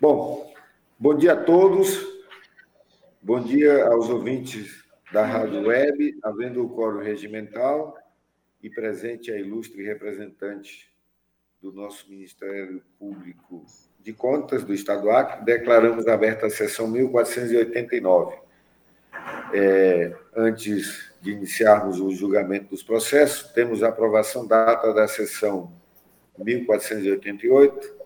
Bom, bom dia a todos. Bom dia aos ouvintes da Rádio Web, havendo o coro regimental e presente a ilustre representante do nosso Ministério Público de Contas do Estado do Acre, declaramos aberta a sessão 1489. É, antes de iniciarmos o julgamento dos processos, temos a aprovação da ata da sessão 1488,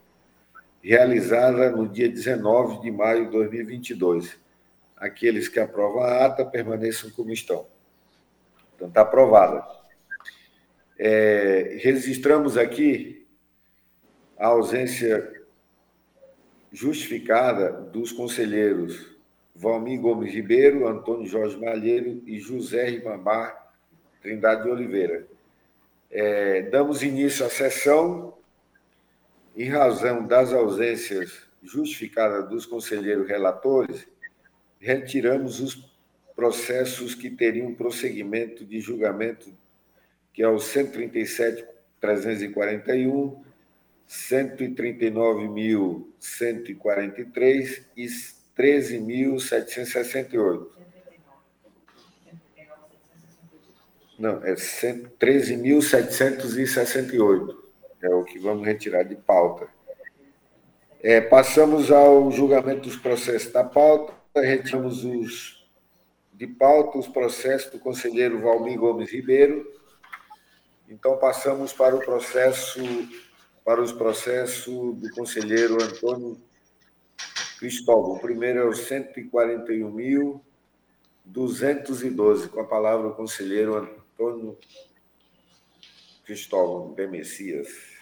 realizada no dia 19 de maio de 2022. Aqueles que aprovam a ata permaneçam como estão. Então, está aprovada. É, registramos aqui a ausência justificada dos conselheiros Valmir Gomes Ribeiro, Antônio Jorge Malheiro e José Ribambar Trindade de Oliveira. É, damos início à sessão em razão das ausências justificadas dos conselheiros relatores, retiramos os processos que teriam prosseguimento de julgamento, que é o 137.341, 139.143 e 13.768. Não, é 13.768 é o que vamos retirar de pauta. É, passamos ao julgamento dos processos da pauta, retiramos os de pauta os processos do conselheiro Valmir Gomes Ribeiro. Então passamos para o processo para os processos do conselheiro Antônio Cristóvão. O primeiro é o 141.212, com a palavra o conselheiro Antônio Cristóvão de Messias.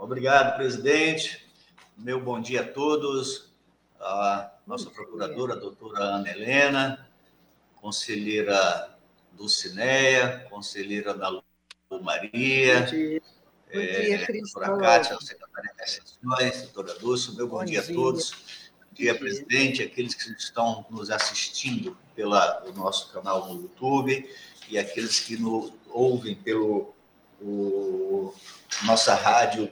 Obrigado, presidente. Meu bom dia a todos. A nossa procuradora, a doutora Ana Helena, conselheira Dulcineia, conselheira da Lu Maria, bom dia, bom dia é, doutora Cátia, secretária das sessões, doutora Dulce, meu bom, bom dia, dia, a todos. Bom dia, presidente, aqueles que estão nos assistindo pelo nosso canal no YouTube e aqueles que nos ouvem pelo o, nossa rádio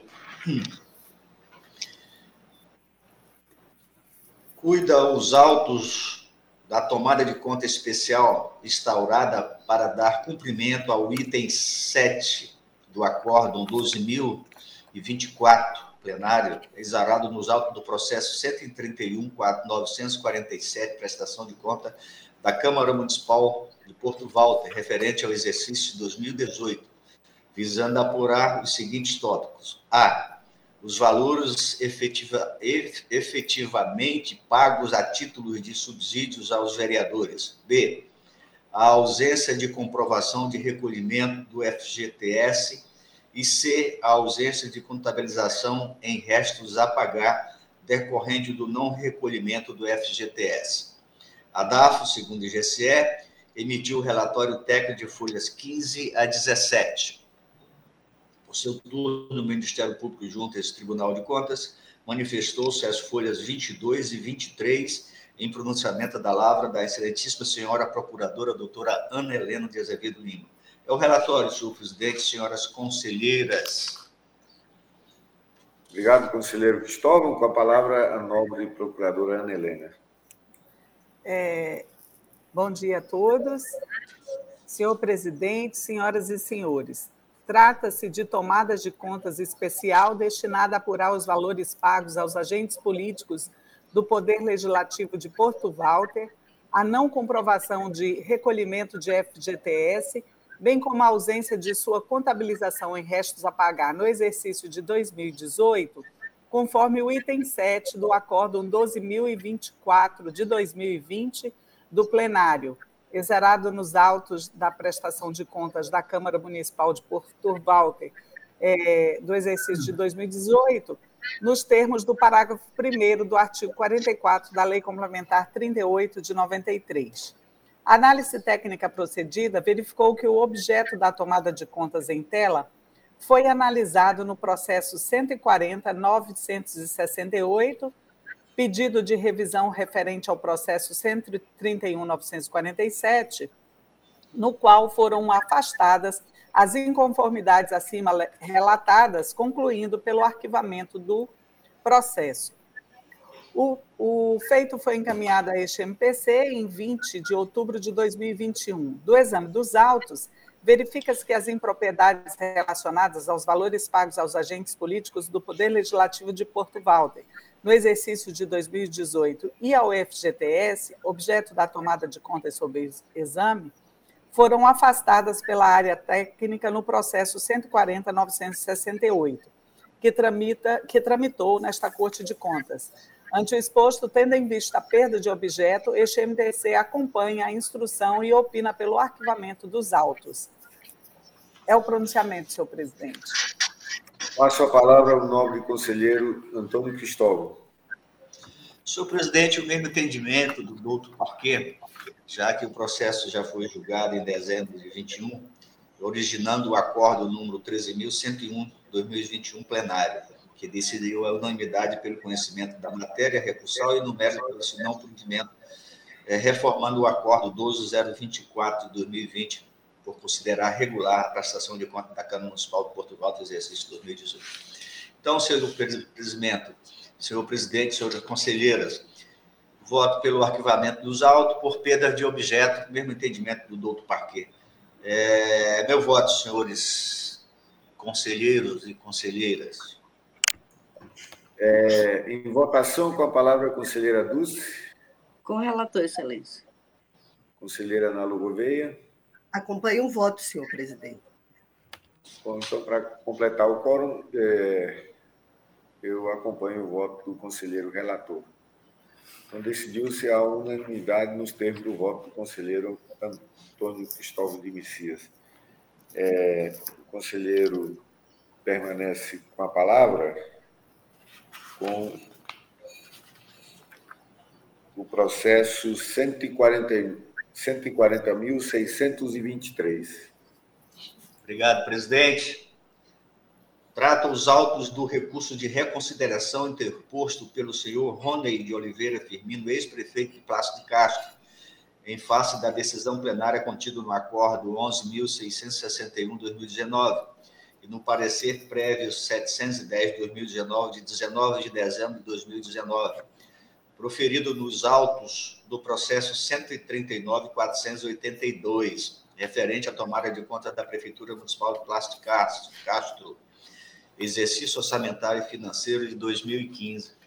Cuida os autos da tomada de conta especial instaurada para dar cumprimento ao item 7 do acórdão 12.024 plenário, exarado nos autos do processo 131.947, prestação de conta da Câmara Municipal de Porto Walter, referente ao exercício de 2018, visando apurar os seguintes tópicos. A os valores efetiva, efetivamente pagos a título de subsídios aos vereadores. B. A ausência de comprovação de recolhimento do FGTS. E C. A ausência de contabilização em restos a pagar decorrente do não recolhimento do FGTS. A DAFO, segundo o IGCE, emitiu o relatório técnico de folhas 15 a 17 o seu turno no Ministério Público junto a esse Tribunal de Contas, manifestou-se as folhas 22 e 23 em pronunciamento da lavra da excelentíssima senhora procuradora doutora Ana Helena de Azevedo Lima. É o relatório, senhor presidente, senhoras conselheiras. Obrigado, conselheiro Cristóvão. Com a palavra, a nobre procuradora Ana Helena. É, bom dia a todos. Senhor presidente, senhoras e senhores, Trata-se de tomadas de contas especial destinada a apurar os valores pagos aos agentes políticos do Poder Legislativo de Porto Walter, a não comprovação de recolhimento de FGTS, bem como a ausência de sua contabilização em restos a pagar no exercício de 2018, conforme o item 7 do Acórdão 12.024 de 2020 do plenário, exerado nos autos da prestação de contas da Câmara Municipal de Porto Walter é, do exercício de 2018, nos termos do parágrafo 1 do artigo 44 da Lei Complementar 38 de 93. A análise técnica procedida verificou que o objeto da tomada de contas em tela foi analisado no processo 140.968 pedido de revisão referente ao processo 131.947, no qual foram afastadas as inconformidades acima relatadas, concluindo pelo arquivamento do processo. O, o, feito foi encaminhado a este MPC em 20 de outubro de 2021. Do exame dos autos, verifica-se que as impropriedades relacionadas aos valores pagos aos agentes políticos do Poder Legislativo de Porto Valder no exercício de 2018 e ao FGTS, objeto da tomada de contas sobre exame, foram afastadas pela área técnica no processo 140.968, que, tramita, que tramitou nesta Corte de Contas. Ante o exposto, tendo em vista a perda de objeto, este MDC acompanha a instrução e opina pelo arquivamento dos autos. É o pronunciamento, senhor presidente. Passo a palavra ao nobre conselheiro Antônio Cristóvão. Senhor presidente, o mesmo entendimento do doutor Parquet, já que o processo já foi julgado em dezembro de 21, originando o acordo número 13.101, 2021, plenário, que decidiu a unanimidade pelo conhecimento da matéria recursal e numérico pelo não cumprimento, é, reformando o acordo 12024 de 2020, por considerar regular a prestação de conta da Câmara Municipal de Portugal do exercício 2018. Então, senhor presidente, senhor presidente, senhoras conselheiras, voto pelo arquivamento dos autos por perda de objeto, mesmo entendimento do doutor Parquet. É, meu voto, senhores conselheiros e conselheiras. É, em votação, com a palavra a conselheira Dulce. Com o relator, excelência. Conselheira Ana Gouveia. Acompanho o voto, senhor presidente. Bom, então, para completar o quórum, é, eu acompanho o voto do conselheiro relator. Então, decidiu-se a unanimidade nos termos do voto do conselheiro Antônio Cristóvão de Messias. É, o conselheiro permanece com a palavra com o processo 140 140.623. Obrigado, presidente. Trata os autos do recurso de reconsideração interposto pelo senhor Rony de Oliveira Firmino, ex-prefeito de Plácio de Castro, em face da decisão plenária contida no acordo 11.661-2019 e no parecer prévio 710-2019, de 19 de dezembro de 2019 proferido nos autos do processo 139.482, referente à tomada de conta da Prefeitura Municipal de Plástico Castro, exercício orçamentário e financeiro de 2015.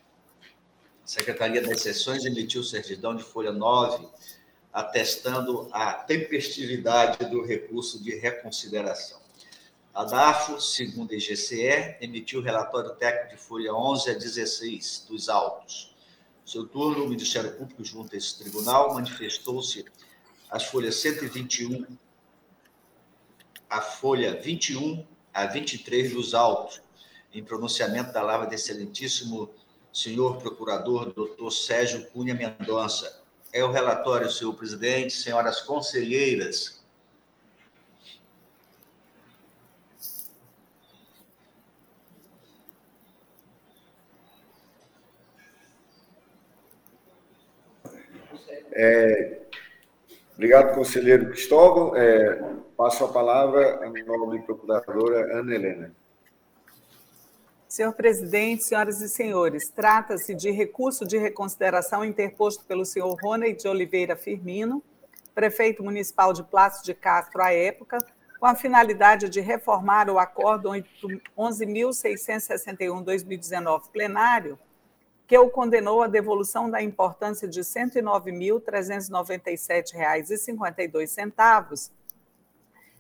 A Secretaria das Sessões emitiu certidão de folha 9, atestando a tempestividade do recurso de reconsideração. A DAFO, segundo a IGCE, emitiu relatório técnico de folha 11 a 16 dos autos seu turno, o Ministério Público, junto a esse tribunal, manifestou-se as folhas 121, a folha 21 a 23 dos autos, em pronunciamento da lava do excelentíssimo senhor procurador, doutor Sérgio Cunha Mendonça. É o relatório, senhor presidente, senhoras conselheiras, É, obrigado, conselheiro Cristóvão. É, passo a palavra à nobre procuradora Ana Helena. Senhor presidente, senhoras e senhores, trata-se de recurso de reconsideração interposto pelo senhor Rony de Oliveira Firmino, prefeito municipal de Plácio de Castro à época, com a finalidade de reformar o acordo 11.661-2019 plenário, que o condenou à devolução da importância de R$ 109.397,52,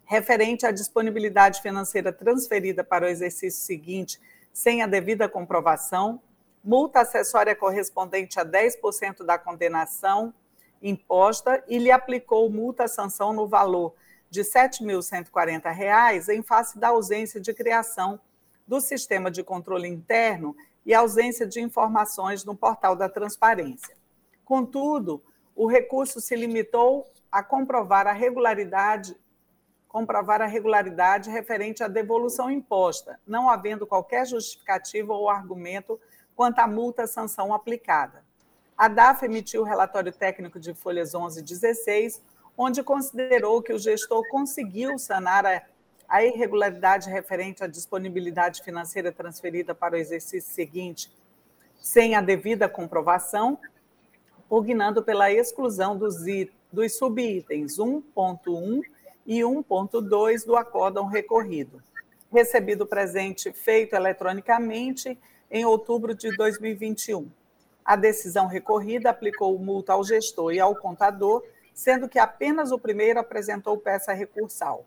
referente à disponibilidade financeira transferida para o exercício seguinte sem a devida comprovação, multa acessória correspondente a 10% da condenação imposta e lhe aplicou multa-sanção no valor de R$ 7.140 em face da ausência de criação do sistema de controle interno e ausência de informações no portal da transparência. Contudo, o recurso se limitou a comprovar a regularidade comprovar a regularidade referente à devolução imposta, não havendo qualquer justificativa ou argumento quanto à multa sanção aplicada. A DAF emitiu o relatório técnico de folhas 11 e 16, onde considerou que o gestor conseguiu sanar a a irregularidade referente à disponibilidade financeira transferida para o exercício seguinte sem a devida comprovação, pugnando pela exclusão dos, dos subitens 1.1 e 1.2 do acórdão recorrido. Recebido presente feito eletronicamente em outubro de 2021. A decisão recorrida aplicou multa ao gestor e ao contador, sendo que apenas o primeiro apresentou peça recursal.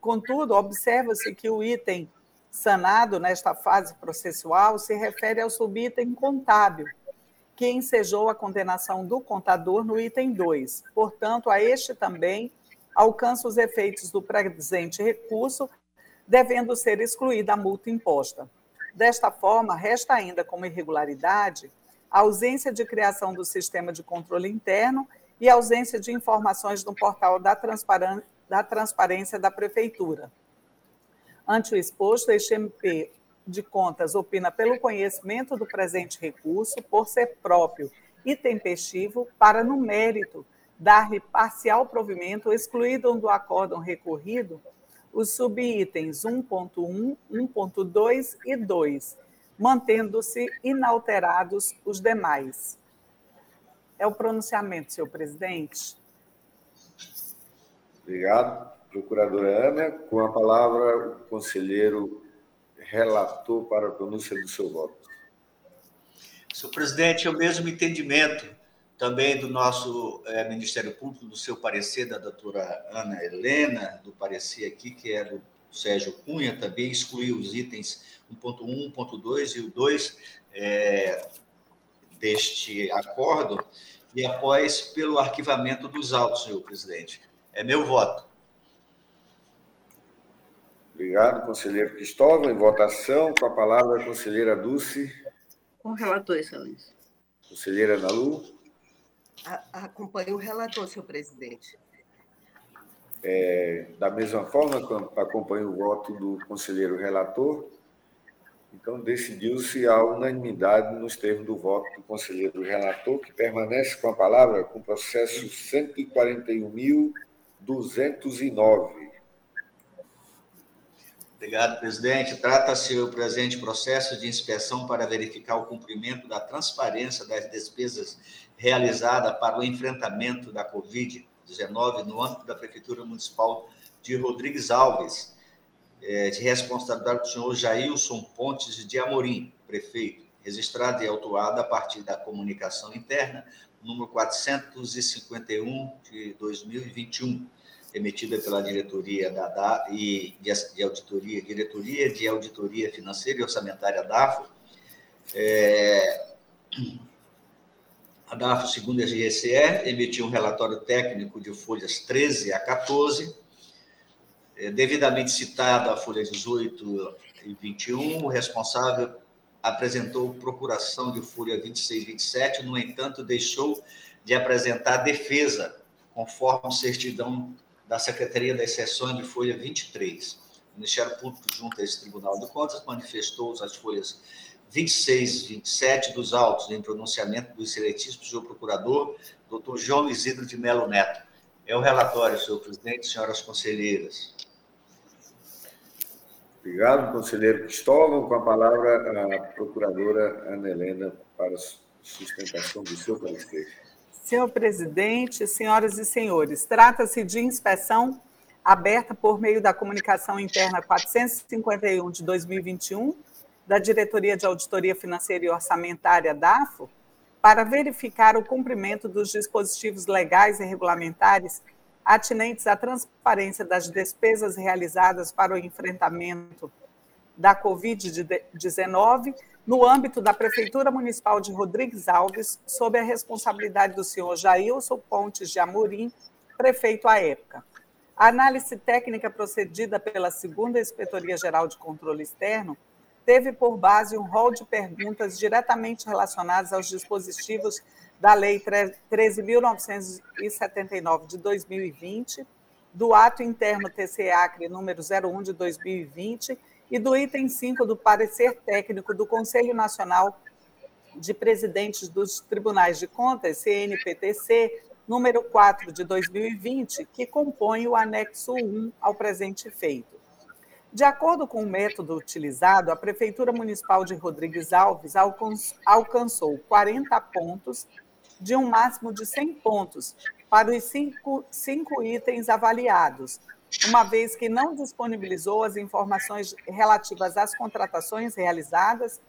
Contudo, observa-se que o item sanado nesta fase processual se refere ao subitem contábil, que ensejou a condenação do contador no item 2. Portanto, a este também alcança os efeitos do presente recurso, devendo ser excluída a multa imposta. Desta forma, resta ainda como irregularidade a ausência de criação do sistema de controle interno e a ausência de informações no portal da, da transparência da Prefeitura. Ante o exposto, este MP de Contas opina pelo conhecimento do presente recurso por ser próprio e tempestivo para, no mérito, dar-lhe parcial provimento, excluído do acórdão recorrido os subitens 1.1, 1.2 e 2, mantendo-se inalterados os demais. É o pronunciamento, senhor presidente. Obrigado, procuradora Ana. Com a palavra, o conselheiro relator para a pronúncia do seu voto. Senhor presidente, é o mesmo entendimento também do nosso é, Ministério Público, do seu parecer, da doutora Ana Helena, do parecer aqui, que é do Sérgio Cunha, também excluiu os itens 1.1, 1.2 e o 2 é, deste acordo, e após pelo arquivamento dos autos, senhor presidente. É meu voto. Obrigado, conselheiro Cristóvão. Em votação, com a palavra a conselheira Dulce. Com o relator, excelência. Conselheira Nalu. Acompanho o relator, senhor presidente. É, da mesma forma, acompanho o voto do conselheiro relator. Então, decidiu-se a unanimidade nos termos do voto do conselheiro relator, que permanece com a palavra com o processo 141.209. Obrigado, presidente. Trata-se o presente processo de inspeção para verificar o cumprimento da transparência das despesas realizadas para o enfrentamento da Covid-19 no âmbito da Prefeitura Municipal de Rodrigues Alves, é, de responsabilidade do senhor Jailson Pontes de Amorim, prefeito, registrado e autuado a partir da comunicação interna, número 451 de 2021 emitida pela diretoria da, da e de, de, auditoria, diretoria de auditoria financeira e orçamentária DAFO. É, a DAFO, segundo a GSE, emitiu um relatório técnico de folhas 13 a 14, é, devidamente citado a folha 18 e 21, o responsável apresentou procuração de folha 26 e 27, no entanto, deixou de apresentar defesa, conforme certidão da Secretaria das Seções de folha 23. O Ministério Público, junto a esse Tribunal de Contas, manifestou as folhas 26 e 27 dos autos em pronunciamento do excelentíssimo senhor procurador, doutor João Isidro de Melo Neto. É o relatório, senhor presidente, senhoras conselheiras. Obrigado, conselheiro Cristóvão. Com a palavra, a procuradora Ana Helena para a sustentação do seu parecer. Senhor presidente, senhoras e senhores, trata-se de inspeção aberta por meio da comunicação interna 451 de 2021 da Diretoria de Auditoria Financeira e Orçamentária DAFO para verificar o cumprimento dos dispositivos legais e regulamentares atinentes à transparência das despesas realizadas para o enfrentamento da Covid-19 no âmbito da Prefeitura Municipal de Rodrigues Alves, sob a responsabilidade do senhor Jailson Pontes de Amorim, prefeito à época. A análise técnica procedida pela segunda Inspetoria Geral de Controle Externo teve por base um rol de perguntas diretamente relacionadas aos dispositivos da Lei 13.979 de 2020, do Ato Interno TCACRE número 01 de 2020 e do item 5 do parecer técnico do Conselho Nacional de Presidentes dos Tribunais de Contas, CNPTC, número 4 de 2020, que compõe o anexo 1 ao presente feito. De acordo com o método utilizado, a Prefeitura Municipal de Rodrigues Alves alcançou 40 pontos de um máximo de 100 pontos para os cinco, cinco itens avaliados, uma vez que não disponibilizou as informações relativas às contratações realizadas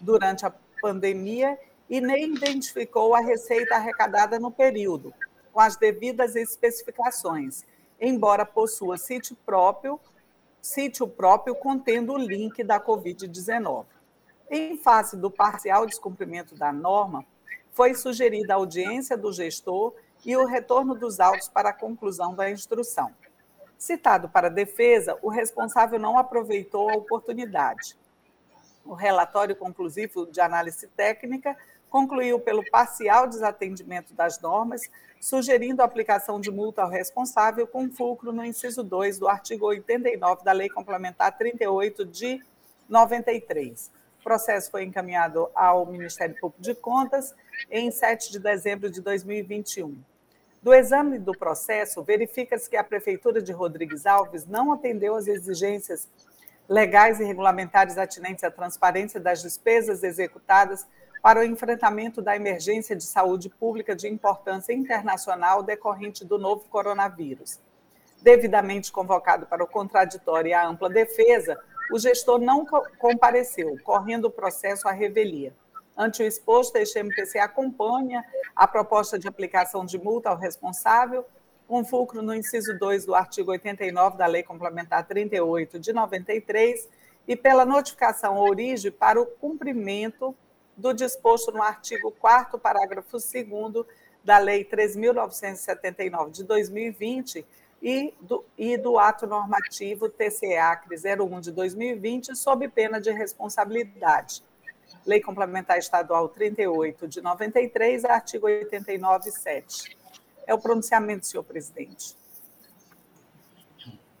durante a pandemia e nem identificou a receita arrecadada no período, com as devidas especificações, embora possua sítio próprio sítio próprio contendo o link da Covid-19. Em face do parcial descumprimento da norma, foi sugerida a audiência do gestor e o retorno dos autos para a conclusão da instrução. Citado para defesa, o responsável não aproveitou a oportunidade. O relatório conclusivo de análise técnica concluiu pelo parcial desatendimento das normas, sugerindo a aplicação de multa ao responsável com fulcro no inciso 2 do artigo 89 da Lei Complementar 38 de 93. O processo foi encaminhado ao Ministério Público de Contas em 7 de dezembro de 2021. Do exame do processo, verifica-se que a Prefeitura de Rodrigues Alves não atendeu às exigências legais e regulamentares atinentes à transparência das despesas executadas para o enfrentamento da emergência de saúde pública de importância internacional decorrente do novo coronavírus. Devidamente convocado para o contraditório e a ampla defesa, o gestor não compareceu, correndo o processo à revelia. Ante o exposto, a XMPC acompanha a proposta de aplicação de multa ao responsável, com fulcro no inciso 2 do artigo 89 da Lei Complementar 38 de 93 e pela notificação origem para o cumprimento do disposto no artigo 4 parágrafo 2 da Lei 3.979 de 2020 e do, e do ato normativo TCEACRE 01 de 2020, sob pena de responsabilidade. Lei Complementar Estadual 38 de 93, artigo 89, 7. É o pronunciamento, senhor presidente.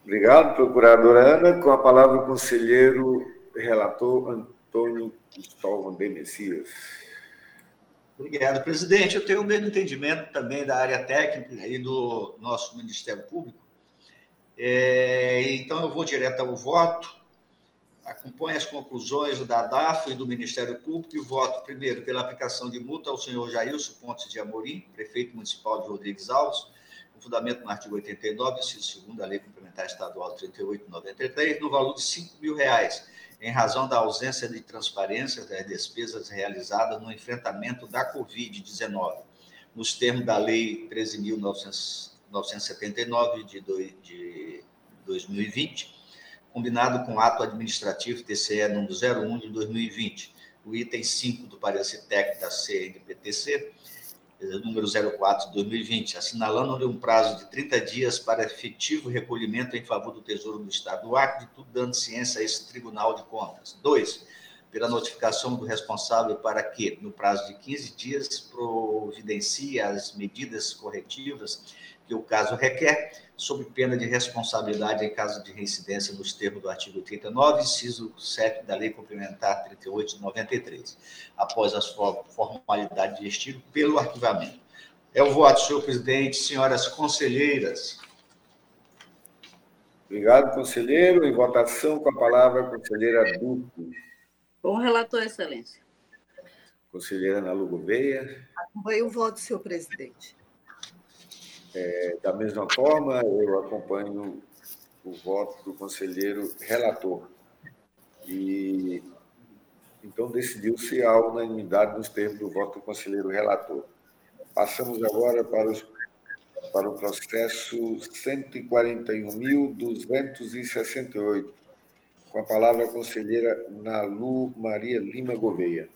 Obrigado, procuradora Ana. Com a palavra o conselheiro relator Antônio Cristóvão de Messias. Obrigado, presidente. Eu tenho o mesmo entendimento também da área técnica e do nosso Ministério Público. É, então, eu vou direto ao voto. Acompanhe as conclusões da DAF e do Ministério Público e voto, primeiro, pela aplicação de multa ao senhor Jailson Pontes de Amorim, prefeito municipal de Rodrigues Alves, com fundamento no artigo 89, inciso 2 da Lei Complementar Estadual 3893, no valor de 5 mil reais, em razão da ausência de transparência das despesas realizadas no enfrentamento da Covid-19, nos termos da Lei 13.979 de 2020, combinado com o ato administrativo TCE número 01 de 2020, o item 5 do parecer técnico da CNPTC, número 04 de 2020, assinalando-lhe um prazo de 30 dias para efetivo recolhimento em favor do Tesouro do Estado do Acre, tudo dando ciência a esse Tribunal de Contas. Dois, pela notificação do responsável para que, no prazo de 15 dias, providencie as medidas corretivas que o caso requer, sob pena de responsabilidade em caso de reincidência nos termos do artigo 39, inciso 7 da Lei Complementar 38 de 93, após as formalidades de estilo pelo arquivamento. É o voto, senhor presidente, senhoras conselheiras. Obrigado, conselheiro. Em votação, com a palavra, a conselheira Duque. Bom relator, excelência. Conselheira Ana Lu Gouveia. Acompanho o voto, senhor presidente. É, da mesma forma, eu acompanho o voto do conselheiro relator. E então decidiu-se a unanimidade nos termos do voto do conselheiro relator. Passamos agora para, os, para o processo 141.268, com a palavra a conselheira Nalu Maria Lima Gouveia.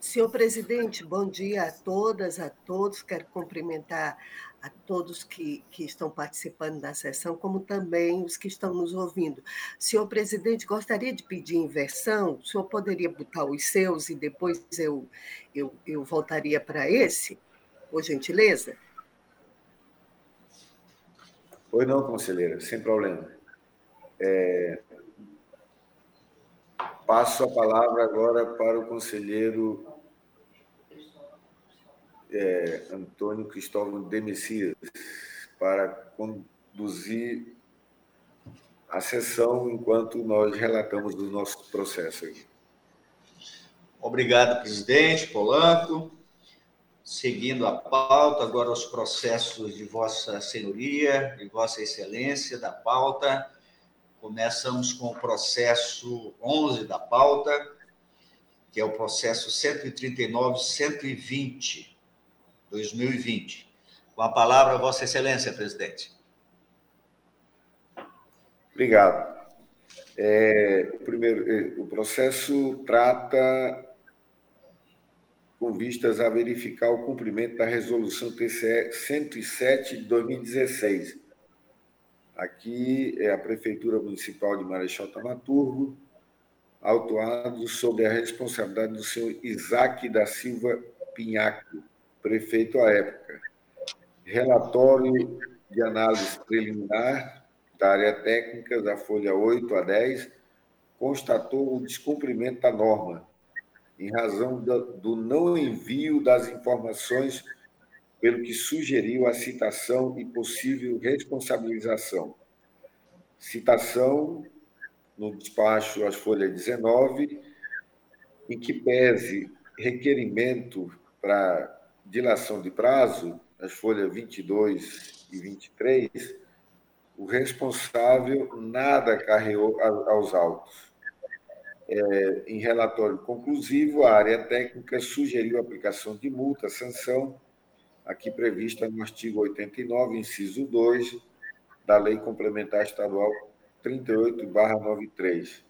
Senhor presidente, bom dia a todas, a todos. Quero cumprimentar a todos que, que estão participando da sessão, como também os que estão nos ouvindo. Senhor presidente, gostaria de pedir inversão. O senhor poderia botar os seus e depois eu, eu, eu voltaria para esse, por gentileza? Pois não, conselheira, sem problema. É... Passo a palavra agora para o conselheiro é, Antônio Cristóvão de Messias para conduzir a sessão enquanto nós relatamos o nosso processo aqui. Obrigado, presidente Polanco. Seguindo a pauta, agora os processos de Vossa Senhoria, de Vossa Excelência da pauta. Começamos com o processo 11 da pauta, que é o processo 139-120, 2020. Com a palavra, Vossa Excelência, presidente. Obrigado. É, primeiro, é, o processo trata com vistas a verificar o cumprimento da resolução TCE 107 de 2016. Aqui é a Prefeitura Municipal de Marechal Tamaturgo, autuado sobre a responsabilidade do senhor Isaac da Silva Pinhaco, prefeito à época. Relatório de análise preliminar da área técnica da folha 8 a 10 constatou o descumprimento da norma, em razão do não envio das informações, pelo que sugeriu a citação e possível responsabilização. Citação no despacho às folhas 19, em que pese requerimento para dilação de prazo, as folhas 22 e 23, o responsável nada carreou aos autos. É, em relatório conclusivo, a área técnica sugeriu a aplicação de multa, sanção, aqui prevista no artigo 89, inciso 2, da Lei Complementar Estadual 38-93,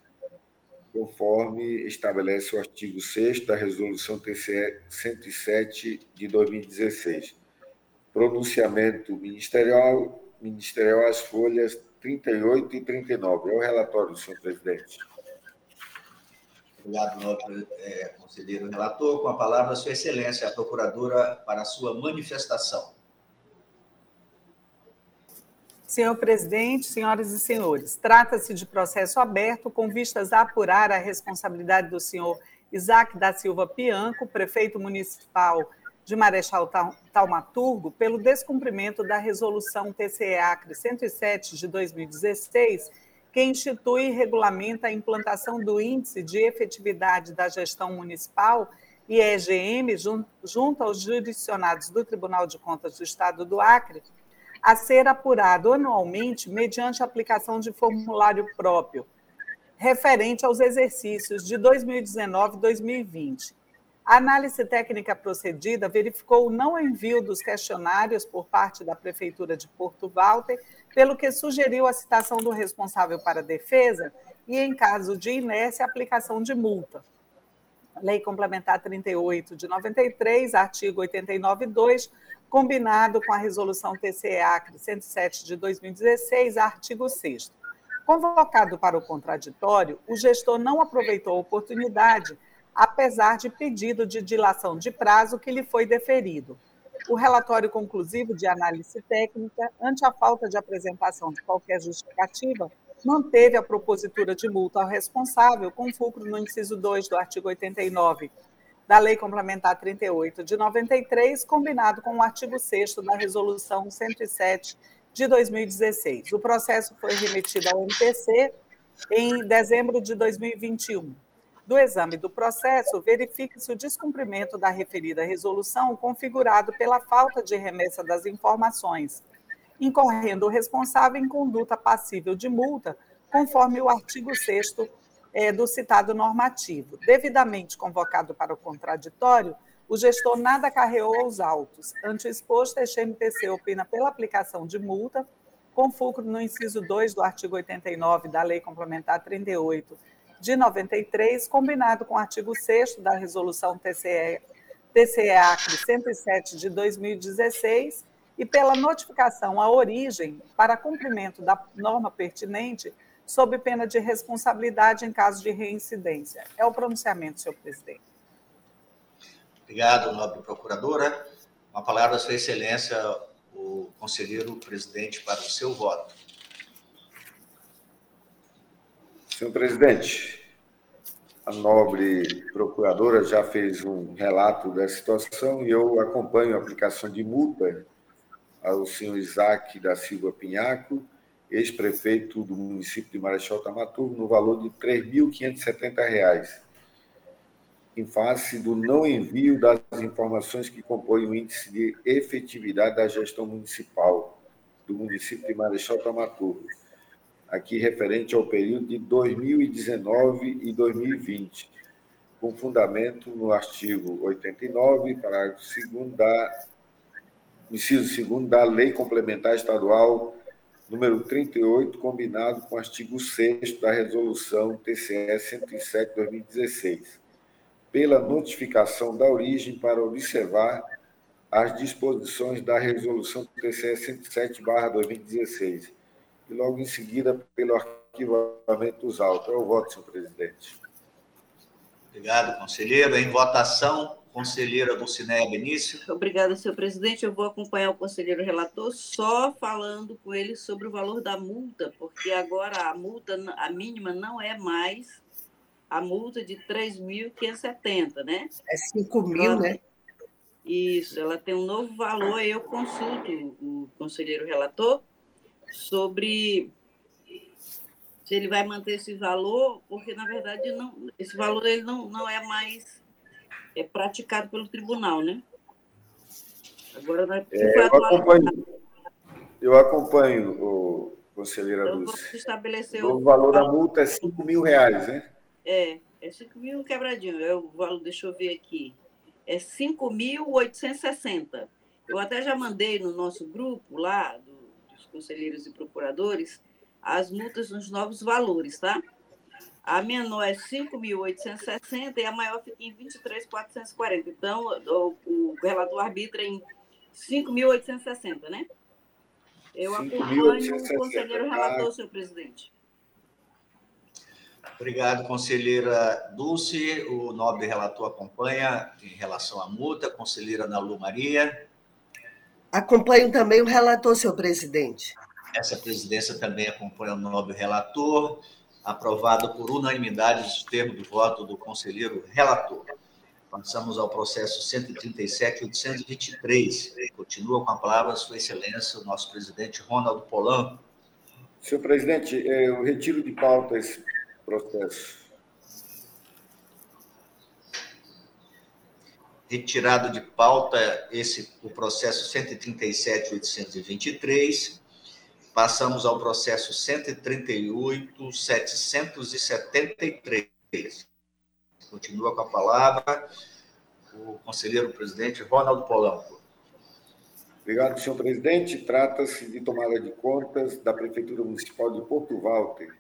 conforme estabelece o artigo 6 da Resolução TCE 107 de 2016. Pronunciamento ministerial, ministerial às folhas 38 e 39. É o relatório, senhor presidente. Obrigado, nobre é, conselheiro relator. Com a palavra, Sua Excelência, a procuradora, para a sua manifestação. Senhor presidente, senhoras e senhores, trata-se de processo aberto com vistas a apurar a responsabilidade do senhor Isaac da Silva Pianco, prefeito municipal de Marechal Taumaturgo, pelo descumprimento da resolução TCE Acre 107 de 2016, que institui e regulamenta a implantação do Índice de Efetividade da Gestão Municipal, IEGM, junto aos jurisdicionados do Tribunal de Contas do Estado do Acre, a ser apurado anualmente mediante aplicação de formulário próprio, referente aos exercícios de 2019 e 2020. A análise técnica procedida verificou o não envio dos questionários por parte da Prefeitura de Porto Walter, pelo que sugeriu a citação do responsável para a defesa e, em caso de inércia, aplicação de multa. Lei Complementar 38 de 93, artigo 89.2, combinado com a resolução TCE-ACRE 107 de 2016, artigo 6 Convocado para o contraditório, o gestor não aproveitou a oportunidade, apesar de pedido de dilação de prazo que lhe foi deferido. O relatório conclusivo de análise técnica, ante a falta de apresentação de qualquer justificativa, manteve a propositura de multa ao responsável, com fulcro no inciso 2 do artigo 89 da Lei Complementar 38 de 93, combinado com o artigo 6 da Resolução 107 de 2016. O processo foi remetido ao MPC em dezembro de 2021. Do exame do processo, verifica-se o descumprimento da referida resolução configurado pela falta de remessa das informações, incorrendo o responsável em conduta passível de multa, conforme o artigo 6 é, do citado normativo. Devidamente convocado para o contraditório, o gestor nada carreou aos autos. Ante o exposto, este MPC opina pela aplicação de multa, com fulcro no inciso 2 do artigo 89 da Lei Complementar 38 de 93, combinado com o artigo 6 da Resolução TCE, TCE-ACRE 107 de 2016, e pela notificação à origem para cumprimento da norma pertinente sob pena de responsabilidade em caso de reincidência. É o pronunciamento, senhor presidente. Obrigado, nobre procuradora. Uma palavra, Sua Excelência, o conselheiro presidente, para o seu voto. Senhor presidente, a nobre procuradora já fez um relato da situação e eu acompanho a aplicação de multa ao senhor Isaac da Silva Pinhaco ex-prefeito do município de Marechal Tamaturgo, no valor de R$ 3.570, em face do não envio das informações que compõem o índice de efetividade da gestão municipal do município de Marechal Tamaturgo, aqui referente ao período de 2019 e 2020, com fundamento no artigo 89, parágrafo 2 da inciso 2 da Lei Complementar Estadual número 38, combinado com o artigo 6 da Resolução TCE 107/2016, pela notificação da origem para observar as disposições da Resolução TCE 107/2016 e logo em seguida pelo arquivamento dos autos. É o voto, senhor presidente. Obrigado, conselheiro. Em votação, conselheira Dulcinéia Benício. Obrigada, senhor presidente. Eu vou acompanhar o conselheiro relator só falando com ele sobre o valor da multa, porque agora a multa, a mínima não é mais a multa de 3.570, né? É 5 mil, né? Isso, ela tem um novo valor, eu consulto o conselheiro relator sobre se ele vai manter esse valor, porque na verdade não, esse valor ele não, não é mais é praticado pelo tribunal, né? Agora vai é, eu, acompanho, eu acompanho, o conselheira então, Lúcia. Estabelecer o, o valor da multa é 5 mil reais, né? É, é 5 mil quebradinho. É o valor, deixa eu ver aqui. É 5.860. Eu até já mandei no nosso grupo lá, do, dos conselheiros e procuradores, as multas nos novos valores, tá? A menor é 5.860 e a maior fica em 23.440. Então, o, o relator arbitra em 5.860, né? Eu acompanho o conselheiro relator, senhor presidente. Obrigado, conselheira Dulce. O nobre relator acompanha em relação à multa. Conselheira Nalu Maria. Acompanho também o relator, senhor presidente. Essa presidência também acompanha o nobre relator aprovado por unanimidade dos termos de voto do conselheiro relator. Passamos ao processo 137.823. Continua com a palavra Sua Excelência, o nosso presidente Ronaldo Polanco. Senhor presidente, eu retiro de pauta esse processo. Retirado de pauta esse, o processo 137.823. Passamos ao processo 138.773. Continua com a palavra o conselheiro presidente Ronaldo Polanco. Obrigado, senhor presidente. Trata-se de tomada de contas da Prefeitura Municipal de Porto Walter.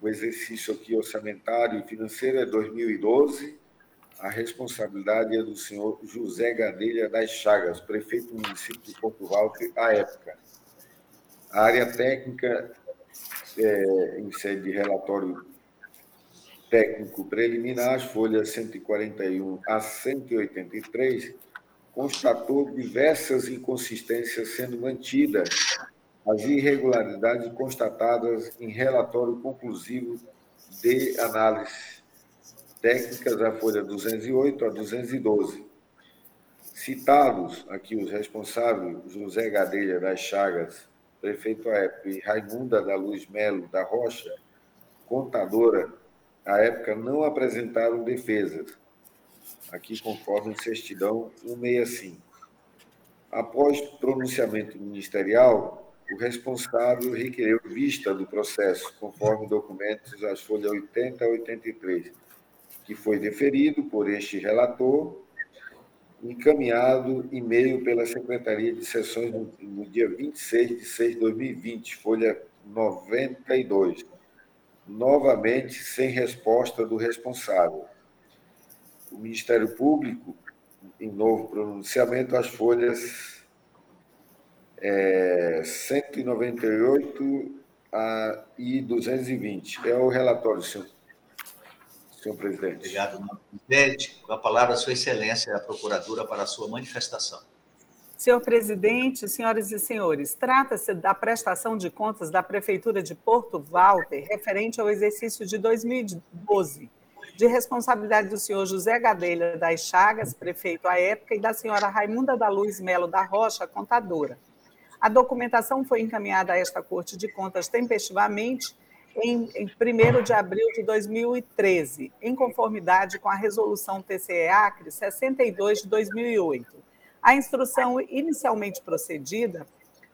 O exercício aqui orçamentário e financeiro é 2012. A responsabilidade é do senhor José Gadelha das Chagas, prefeito do município de Porto Walter, à época. A área técnica, é, em sede de relatório técnico preliminar, as folhas 141 a 183, constatou diversas inconsistências sendo mantidas as irregularidades constatadas em relatório conclusivo de análise técnicas da folha 208 a 212. Citados aqui os responsáveis, José Gadelha das Chagas, prefeito à época, e Raimunda da Luz Melo da Rocha, contadora, à época, não apresentaram defesas, aqui conforme certidão 165. Após pronunciamento ministerial, o responsável requereu vista do processo, conforme documentos as folhas 80 a 83, que foi deferido por este relator encaminhado e-mail pela Secretaria de Sessões no, no, dia 26 de 6 de 2020, folha 92, novamente sem resposta do responsável. O Ministério Público, em novo pronunciamento, as folhas é, 198 a, e 220. É o relatório, senhor senhor presidente. Obrigado, presidente. Com a palavra, Sua Excelência, a Procuradora, para a sua manifestação. Senhor presidente, senhoras e senhores, trata-se da prestação de contas da Prefeitura de Porto Walter referente ao exercício de 2012, de responsabilidade do senhor José Gadelha das Chagas, prefeito à época, e da senhora Raimunda da Luz Melo da Rocha, contadora. A documentação foi encaminhada a esta Corte de Contas tempestivamente em, em 1 de abril de 2013, em conformidade com a Resolução TCE-ACRE 62 de 2008. A instrução inicialmente procedida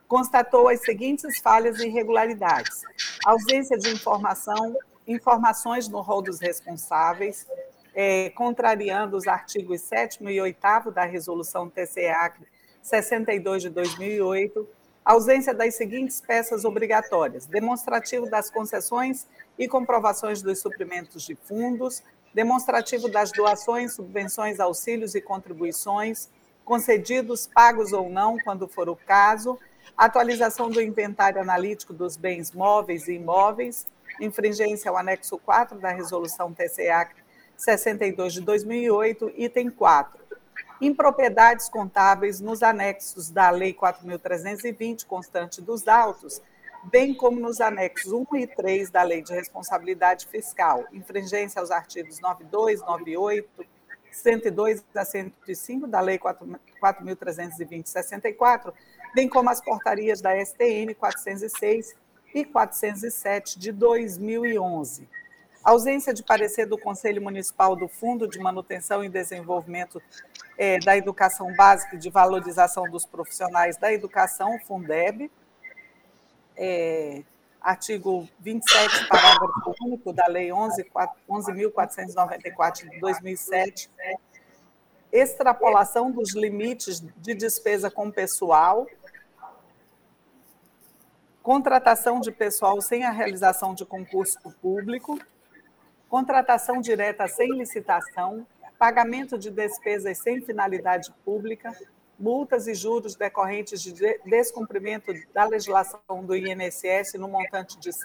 constatou as seguintes falhas e irregularidades: ausência de informação, informações no rol dos responsáveis, é, contrariando os artigos 7 e 8 da Resolução TCE-ACRE 62 de 2008, ausência das seguintes peças obrigatórias: demonstrativo das concessões e comprovações dos suprimentos de fundos, demonstrativo das doações, subvenções, auxílios e contribuições, concedidos, pagos ou não, quando for o caso, atualização do inventário analítico dos bens móveis e imóveis, infringência ao anexo 4 da resolução TCA 62 de 2008, item 4 impropriedades contábeis nos anexos da Lei 4.320, constante dos autos, bem como nos anexos 1 e 3 da Lei de Responsabilidade Fiscal, infringência aos artigos 92, 98, 102 a 105 da Lei 4.320, 64, bem como as portarias da STN 406 e 407 de 2011 ausência de parecer do Conselho Municipal do Fundo de Manutenção e Desenvolvimento é, da Educação Básica e de Valorização dos Profissionais da Educação, Fundeb, é, artigo 27, parágrafo único da Lei 11.494 de 2007, extrapolação dos limites de despesa com pessoal, contratação de pessoal sem a realização de concurso público, contratação direta sem licitação, pagamento de despesas sem finalidade pública, multas e juros decorrentes de descumprimento da legislação do INSS no montante de R$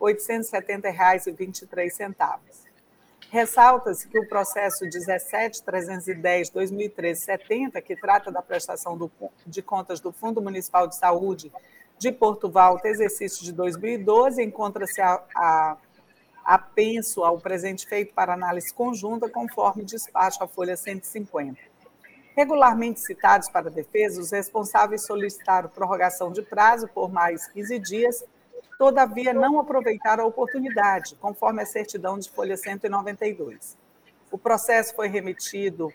7.870,23. Ressalta-se que o processo 17310-2013-70, que trata da prestação do, de contas do Fundo Municipal de Saúde de Porto Valto, exercício de 2012, encontra-se a, a apenso ao presente feito para análise conjunta, conforme despacho a folha 150. Regularmente citados para defesa, os responsáveis solicitaram prorrogação de prazo por mais 15 dias, todavia não aproveitaram a oportunidade, conforme a certidão de folha 192. O processo foi remetido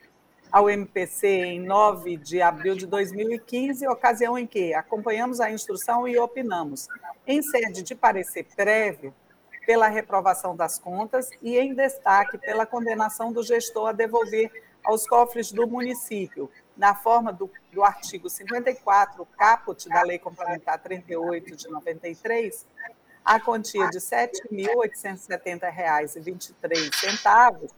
ao MPC em 9 de abril de 2015, ocasião em que acompanhamos a instrução e opinamos, em sede de parecer prévio, pela reprovação das contas e, em destaque, pela condenação do gestor a devolver aos cofres do município, na forma do, do artigo 54, caput da Lei Complementar 38 de 93, a quantia de R$ 7.870,23,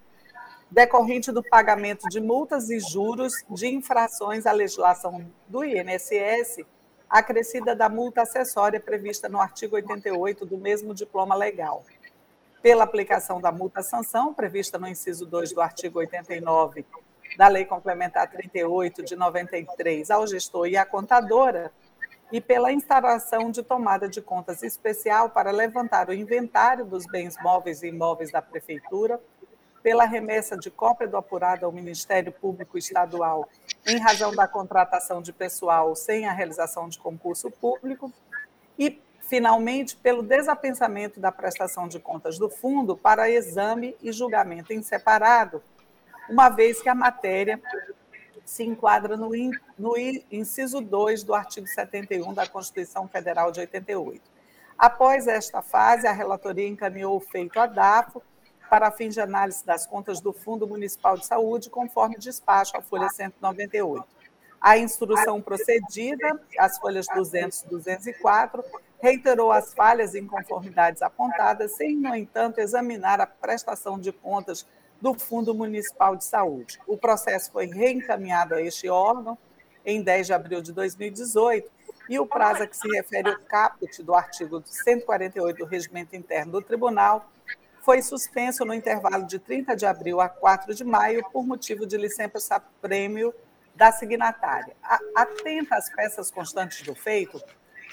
decorrente do pagamento de multas e juros de infrações à legislação do INSS acrescida da multa acessória prevista no artigo 88 do mesmo diploma legal. Pela aplicação da multa-sanção, prevista no inciso 2 do artigo 89 da Lei Complementar 38 de 93 ao gestor e à contadora, e pela instalação de tomada de contas especial para levantar o inventário dos bens móveis e imóveis da Prefeitura, pela remessa de cópia do apurado ao Ministério Público Estadual em razão da contratação de pessoal sem a realização de concurso público e, finalmente, pelo desapensamento da prestação de contas do fundo para exame e julgamento em separado, uma vez que a matéria se enquadra no, no inciso 2 do artigo 71 da Constituição Federal de 88. Após esta fase, a relatoria encaminhou o feito à DAFO para fins de análise das contas do Fundo Municipal de Saúde, conforme despacho a folha 198. A instrução procedida, as folhas 200 e 204, reiterou as falhas e inconformidades apontadas, sem, no entanto, examinar a prestação de contas do Fundo Municipal de Saúde. O processo foi reencaminhado a este órgão em 10 de abril de 2018 e o prazo a que se refere o caput do artigo 148 do Regimento Interno do Tribunal foi suspenso no intervalo de 30 de abril a 4 de maio por motivo de licença-prêmio da signatária. Atenta às peças constantes do feito,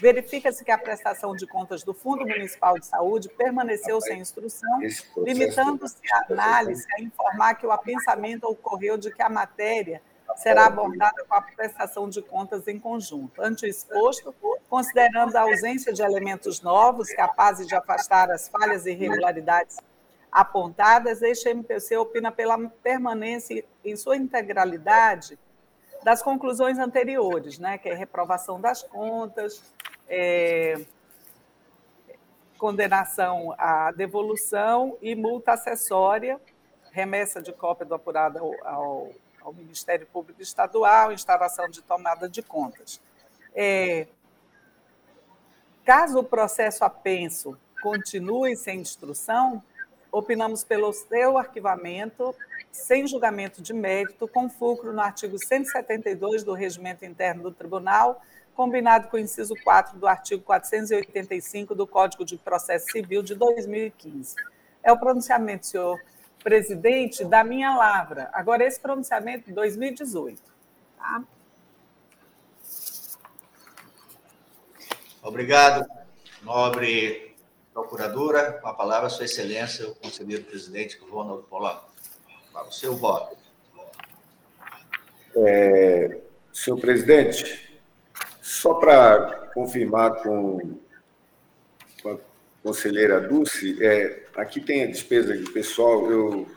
verifica-se que a prestação de contas do Fundo Municipal de Saúde permaneceu sem instrução, limitando-se a análise a informar que o apensamento ocorreu de que a matéria será abordada com a prestação de contas em conjunto. Ante o exposto, considerando a ausência de elementos novos capazes de afastar as falhas e irregularidades apontadas, este MPC opina pela permanência em sua integralidade das conclusões anteriores, né, que é reprovação das contas, é, condenação à devolução e multa acessória, remessa de cópia do apurado ao, ao, Ministério Público Estadual, instalação de tomada de contas. É, caso o processo apenso continue sem instrução, opinamos pelo seu arquivamento sem julgamento de mérito, com fulcro no artigo 172 do Regimento Interno do Tribunal, combinado com o inciso 4 do artigo 485 do Código de Processo Civil de 2015. É o pronunciamento, senhor presidente, da minha lavra. Agora, esse pronunciamento de 2018. Tá? Obrigado, nobre procuradora. Com a palavra, Sua Excelência, o conselheiro presidente Ronald Polanco. Para o seu voto. É, senhor presidente, só para confirmar com, conselheira Dulce, é, aqui tem a despesa de pessoal, eu,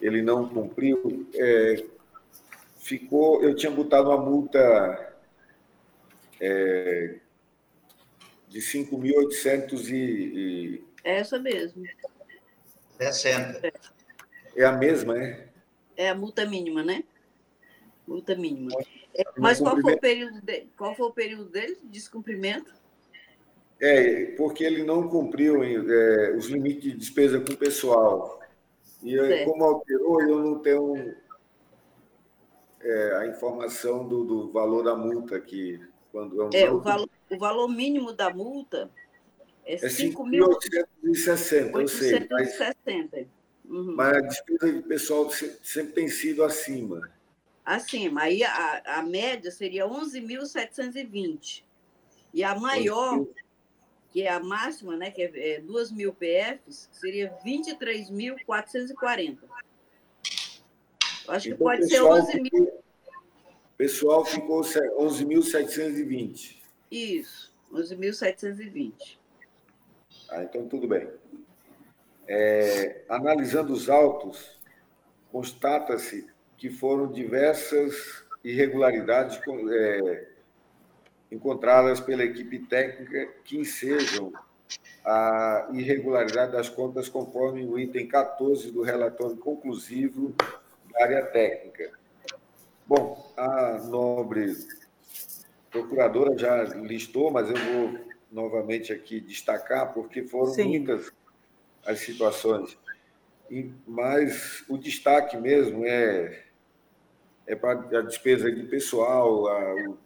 ele não cumpriu, é, ficou, eu tinha botado uma multa é, de 5.800 e, e... Essa mesmo. 60. É a mesma, né? É a multa mínima, né? Multa mínima. Mas qual foi, o período de, qual foi o período dele de descumprimento? É, porque ele não cumpriu é, os limites de despesa com o pessoal. E como alterou, eu não tenho é, a informação do, do, valor da multa aqui. Quando é, é o, valor, o valor mínimo da multa é, é 5.860, eu sei. Mas, uhum. mas a despesa de pessoal sempre tem sido acima acima. Aí a, a média seria 11.720. E a maior, que é a máxima, né, que é, é 2 mil PFs, seria 23.440. Acho que então, pode ser 11 mil. O pessoal ficou 11.720. Isso, 11.720. Ah, então tudo bem. É, analisando os autos, constata-se que foram diversas irregularidades é, encontradas pela equipe técnica que ensejam a irregularidade das contas conforme o item 14 do relatório conclusivo da área técnica. Bom, a nobre procuradora já listou, mas eu vou novamente aqui destacar, porque foram Sim. muitas as situações. Mas o destaque mesmo é é para a despesa de pessoal a, o,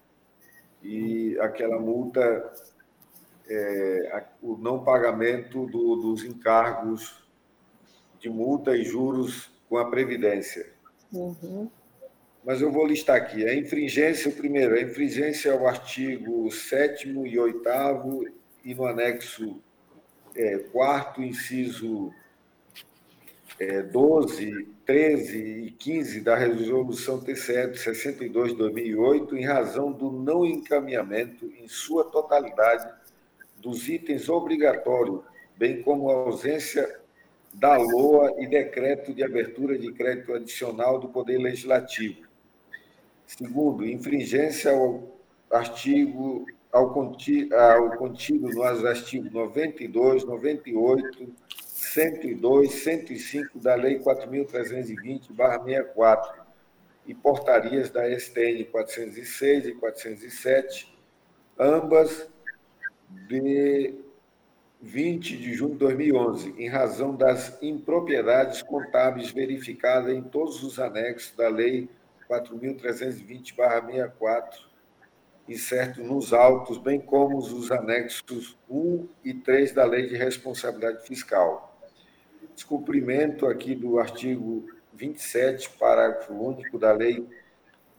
e aquela multa, é, o não pagamento do, dos encargos de multa e juros com a Previdência. Uhum. Mas eu vou listar aqui. A infringência, o primeiro, a infringência ao artigo 7 e 8 e no anexo é, 4 inciso é, 12, 13 e 15 da Resolução TCE de 62 de 2008, em razão do não encaminhamento em sua totalidade dos itens obrigatórios, bem como a ausência da LOA e decreto de abertura de crédito adicional do Poder Legislativo. Segundo, infringência ao artigo ao, contido, ao contido nos artigos 92, 98, 102, 105 da Lei 4.320-64 e portarias da STN 406 e 407, ambas de 20 de junho de 2011, em razão das impropriedades contábeis verificadas em todos os anexos da Lei 4.320-64, incerto nos autos, bem como os anexos 1 e 3 da Lei de Responsabilidade Fiscal descumprimento aqui do artigo 27, parágrafo único da Lei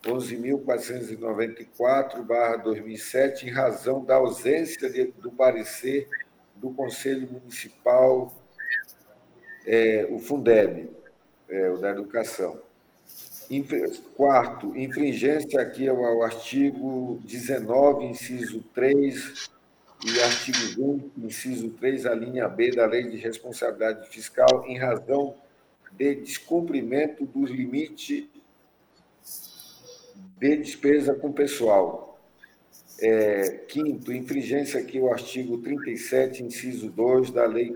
11.494-2007, em razão da ausência de, do parecer do Conselho Municipal, é, o Fundeb, é, o da Educação. Quarto, infringência aqui ao artigo 19, inciso 3, e artigo 20, inciso 3, a linha B da Lei de Responsabilidade Fiscal, em razão de descumprimento dos limites de despesa com pessoal. É, quinto, infringência aqui ao artigo 37, inciso 2 da Lei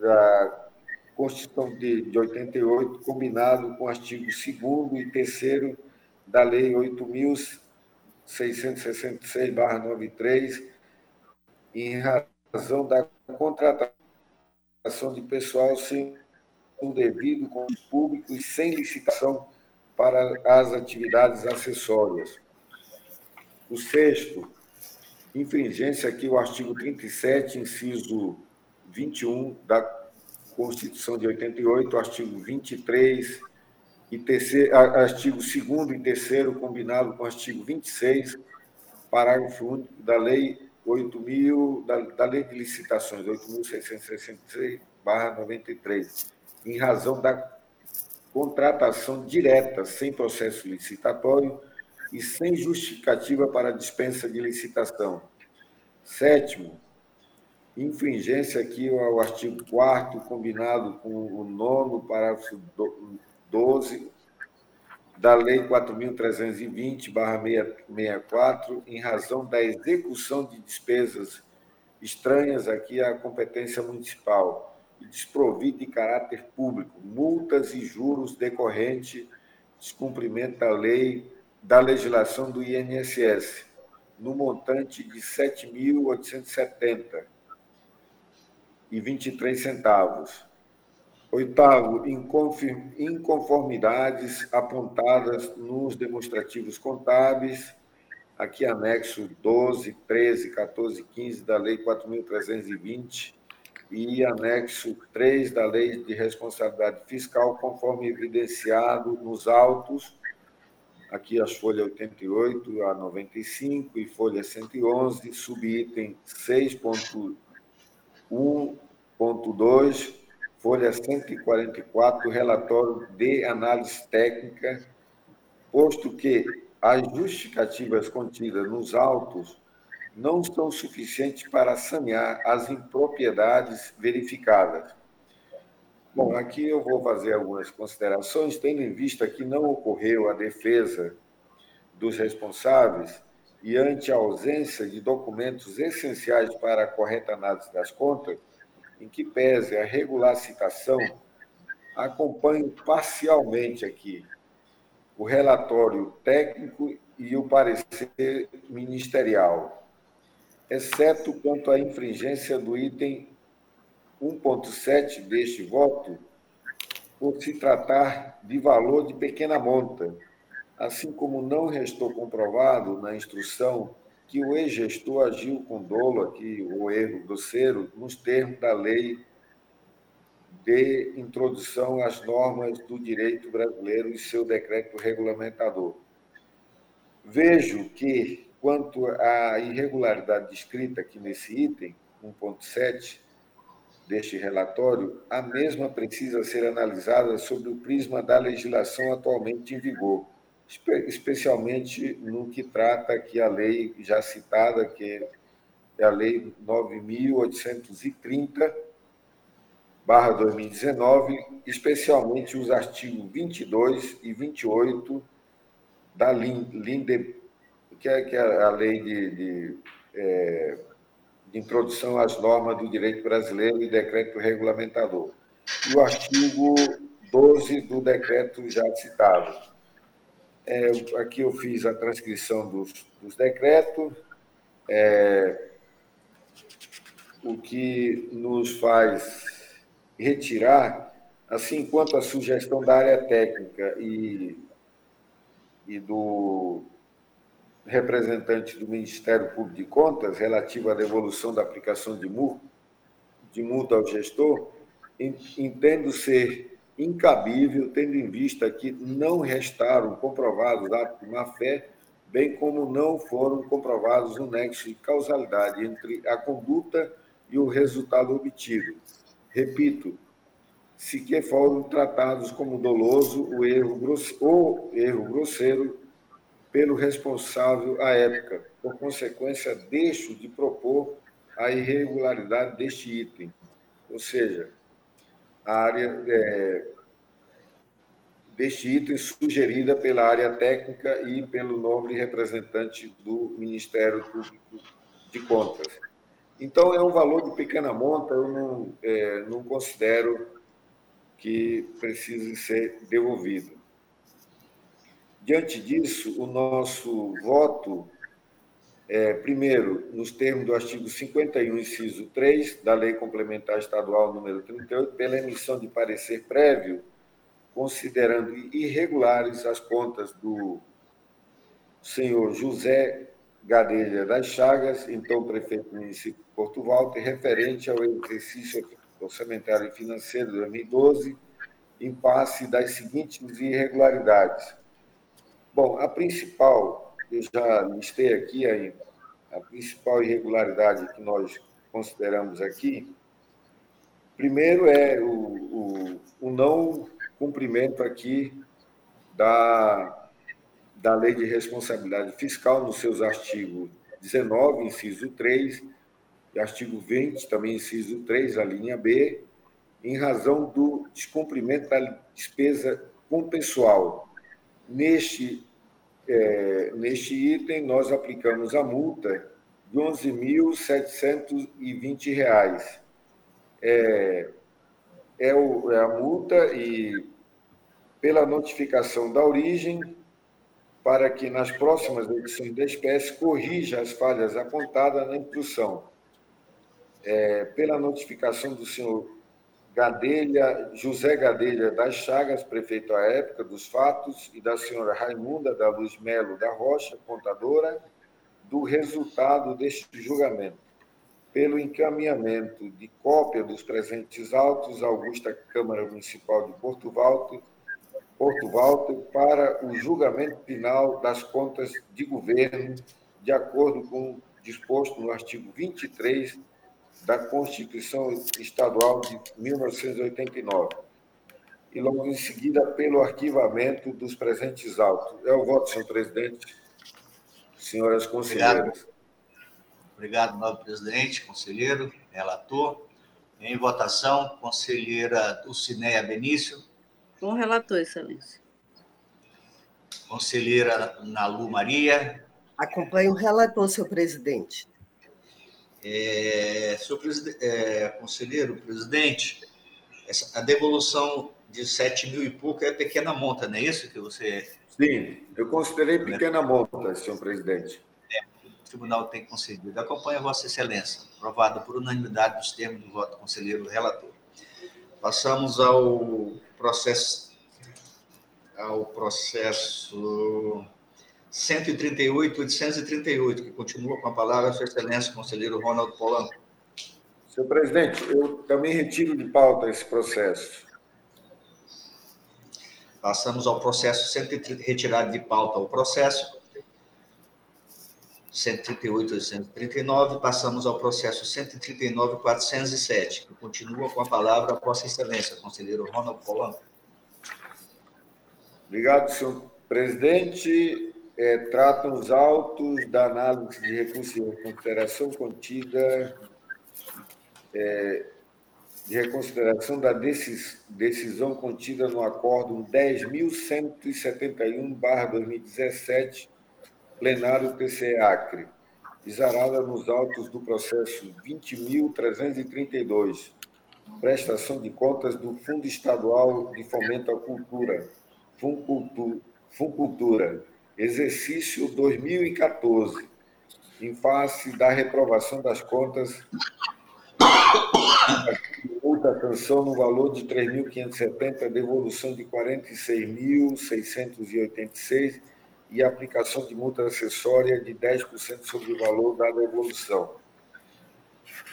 da Constituição de, de 88, combinado com o artigo 2 e 3 da Lei 8.666-93, em razão da contratação de pessoal sem o devido com público e sem licitação para as atividades acessórias. O sexto, infringência aqui o artigo 37, inciso 21 da Constituição de 88, artigo 23 e terceiro, artigo 2 e 3 combinado com o artigo 26, parágrafo único da Lei 8.000, da, da Lei de Licitações 8.666/93, em razão da contratação direta sem processo licitatório e sem justificativa para dispensa de licitação. Sétimo, infringência aqui ao artigo 4 combinado com o nono parágrafo 12 da Lei 4.320-64, em razão da execução de despesas estranhas aqui à competência municipal e desprovido de caráter público, multas e juros decorrente descumprimento da lei da legislação do INSS, no montante de 7.870 e 23 centavos. Oitavo, inconformidades apontadas nos demonstrativos contábeis, aqui anexo 12, 13, 14 15 da Lei 4.320 e anexo 3 da Lei de Responsabilidade Fiscal, conforme evidenciado nos autos, aqui as folhas 88 a 95 e folha 111, subitem 6.1 1.2, folha 144, relatório de análise técnica, posto que as justificativas contidas nos autos não são suficientes para sanear as impropriedades verificadas. Bom, aqui eu vou fazer algumas considerações, tendo em vista que não ocorreu a defesa dos responsáveis e ante a ausência de documentos essenciais para a correta análise das contas, em que pese a regular citação, acompanho parcialmente aqui o relatório técnico e o parecer ministerial, exceto quanto à infringência do item 1.7 deste voto, por se tratar de valor de pequena monta, assim como não restou comprovado na instrução que o ex-gestor agiu com dolo aqui, o erro grosseiro, nos termos da lei de introdução às normas do direito brasileiro e seu decreto regulamentador. Vejo que, quanto à irregularidade descrita aqui nesse item, 1.7 deste relatório, a mesma precisa ser analisada sob o prisma da legislação atualmente em vigor especialmente no que trata aqui a lei já citada, que é a Lei 9.830, barra 2019, especialmente os artigos 22 e 28 da LINDE, que é, que é a lei de, de, é, de introdução às normas do direito brasileiro e decreto regulamentador. E o artigo 12 do decreto já citado. É, aqui eu fiz a transcrição dos, dos decretos, é, o que nos faz retirar, assim quanto a sugestão da área técnica e, e do representante do Ministério Público de Contas relativo à devolução da aplicação de de multa ao gestor, entendo ser incabível, tendo em vista que não restaram comprovados atos de má-fé, bem como não foram comprovados o nexo de causalidade entre a conduta e o resultado obtido. Repito, sequer foram tratados como doloso o erro, ou erro grosseiro pelo responsável à época. Por consequência, deixo de propor a irregularidade deste item, ou seja, área é, deste item sugerida pela área técnica e pelo nobre representante do Ministério Público de Contas. Então, é um valor de pequena monta, eu não, é, não considero que precise ser devolvido. Diante disso, o nosso voto é, primeiro, nos termos do artigo 51, inciso 3 da Lei Complementar Estadual número 38, pela emissão de parecer prévio, considerando irregulares as contas do senhor José Gadelha das Chagas, então prefeito do município de Porto Valto, referente ao exercício orçamentário e financeiro de 2012, em face das seguintes irregularidades. Bom, a principal eu já listei aqui a, a principal irregularidade que nós consideramos aqui. Primeiro é o, o, o não cumprimento aqui da, da Lei de Responsabilidade Fiscal, nos seus artigos 19, inciso 3, e artigo 20, também inciso 3, a linha B, em razão do descumprimento da despesa com pessoal. Neste é, neste item, nós aplicamos a multa de R$ 11.720. É, é, o, é a multa e pela notificação da origem, para que nas próximas edições da espécie corrija as falhas apontadas na instrução. É, pela notificação do senhor Gadelha, José Gadelha das Chagas, prefeito à época dos fatos, e da senhora Raimunda da Luz Melo da Rocha, contadora, do resultado deste julgamento. Pelo encaminhamento de cópia dos presentes autos Augusta Câmara Municipal de Porto Valto, Porto Valto para o julgamento final das contas de governo, de acordo com o disposto no artigo 23 da Constituição Estadual de 1989 e logo em seguida pelo arquivamento dos presentes autos. É o voto, senhor presidente. Senhoras conselheiras. Obrigado, Obrigado nobre presidente, conselheiro, relator. Em votação, conselheira Dulcineia Benício. Com relator, excelência. Conselheira Nalu Maria. Acompanho o relator, senhor presidente. É, senhor é, conselheiro, presidente, essa, a devolução de 7 mil e pouco é pequena monta, não é isso que você. Sim, eu considerei pequena monta, senhor presidente. É, o tribunal tem concedido. Acompanha Vossa Excelência, aprovado por unanimidade dos termos do voto conselheiro relator. Passamos ao processo ao processo 138, 838, que continua com a palavra a Sua Excelência, conselheiro Ronaldo Polanco. Senhor presidente, eu também retiro de pauta esse processo. Passamos ao processo, retirado de pauta o processo, 138, 839, passamos ao processo 139, 407, que continua com a palavra a Vossa Excelência, conselheiro Ronaldo Polanco. Obrigado, senhor presidente é, tratam os autos da análise de recurso de reconsideração contida é, de reconsideração da decis, decisão contida no Acórdão 10.171-2017, plenário TCE Acre, exarada nos autos do processo 20.332, prestação de contas do Fundo Estadual de Fomento à Cultura, Funcultura, exercício 2014, em face da reprovação das contas, multa sanção no valor de 3.570, devolução de 46.686 e aplicação de multa acessória de 10% sobre o valor da devolução.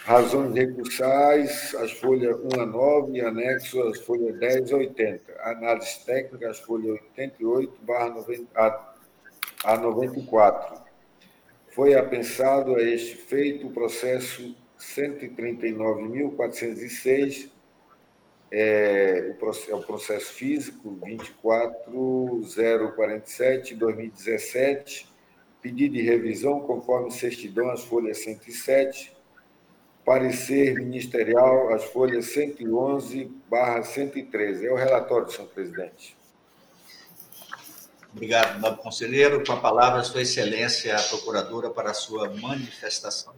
Razões recursais, as folhas 1 a 9 e anexo as folhas 10 a 80. Análise técnica, as folhas 88 barra 90, a 94. Foi apensado a este feito o processo 139.406, é o é o processo físico 24047-2017, pedido de revisão conforme certidão as folhas 107, parecer ministerial as folhas 111 barra 113. É o relatório, senhor presidente. Obrigado, nobre conselheiro. Com a palavra, Sua Excelência, a procuradora, para a sua manifestação.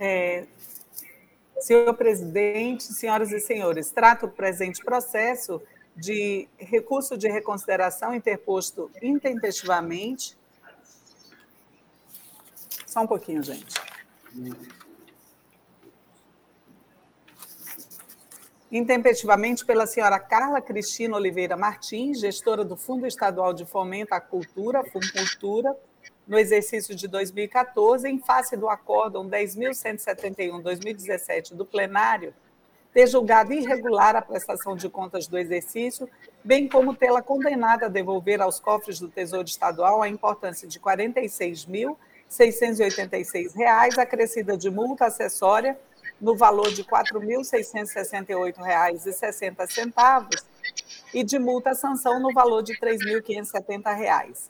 É, senhor presidente, senhoras e senhores, trato o presente processo de recurso de reconsideração interposto intempestivamente. Só um pouquinho, gente intempestivamente pela senhora Carla Cristina Oliveira Martins, gestora do Fundo Estadual de Fomento à Cultura, Funcultura, no exercício de 2014, em face do acórdão 10.171-2017 do plenário, ter julgado irregular a prestação de contas do exercício, bem como tê-la condenada a devolver aos cofres do Tesouro Estadual a importância de R$ 46.686, acrescida de multa acessória no valor de R$ 4.668,60 e de multa sanção no valor de R$ 3.570.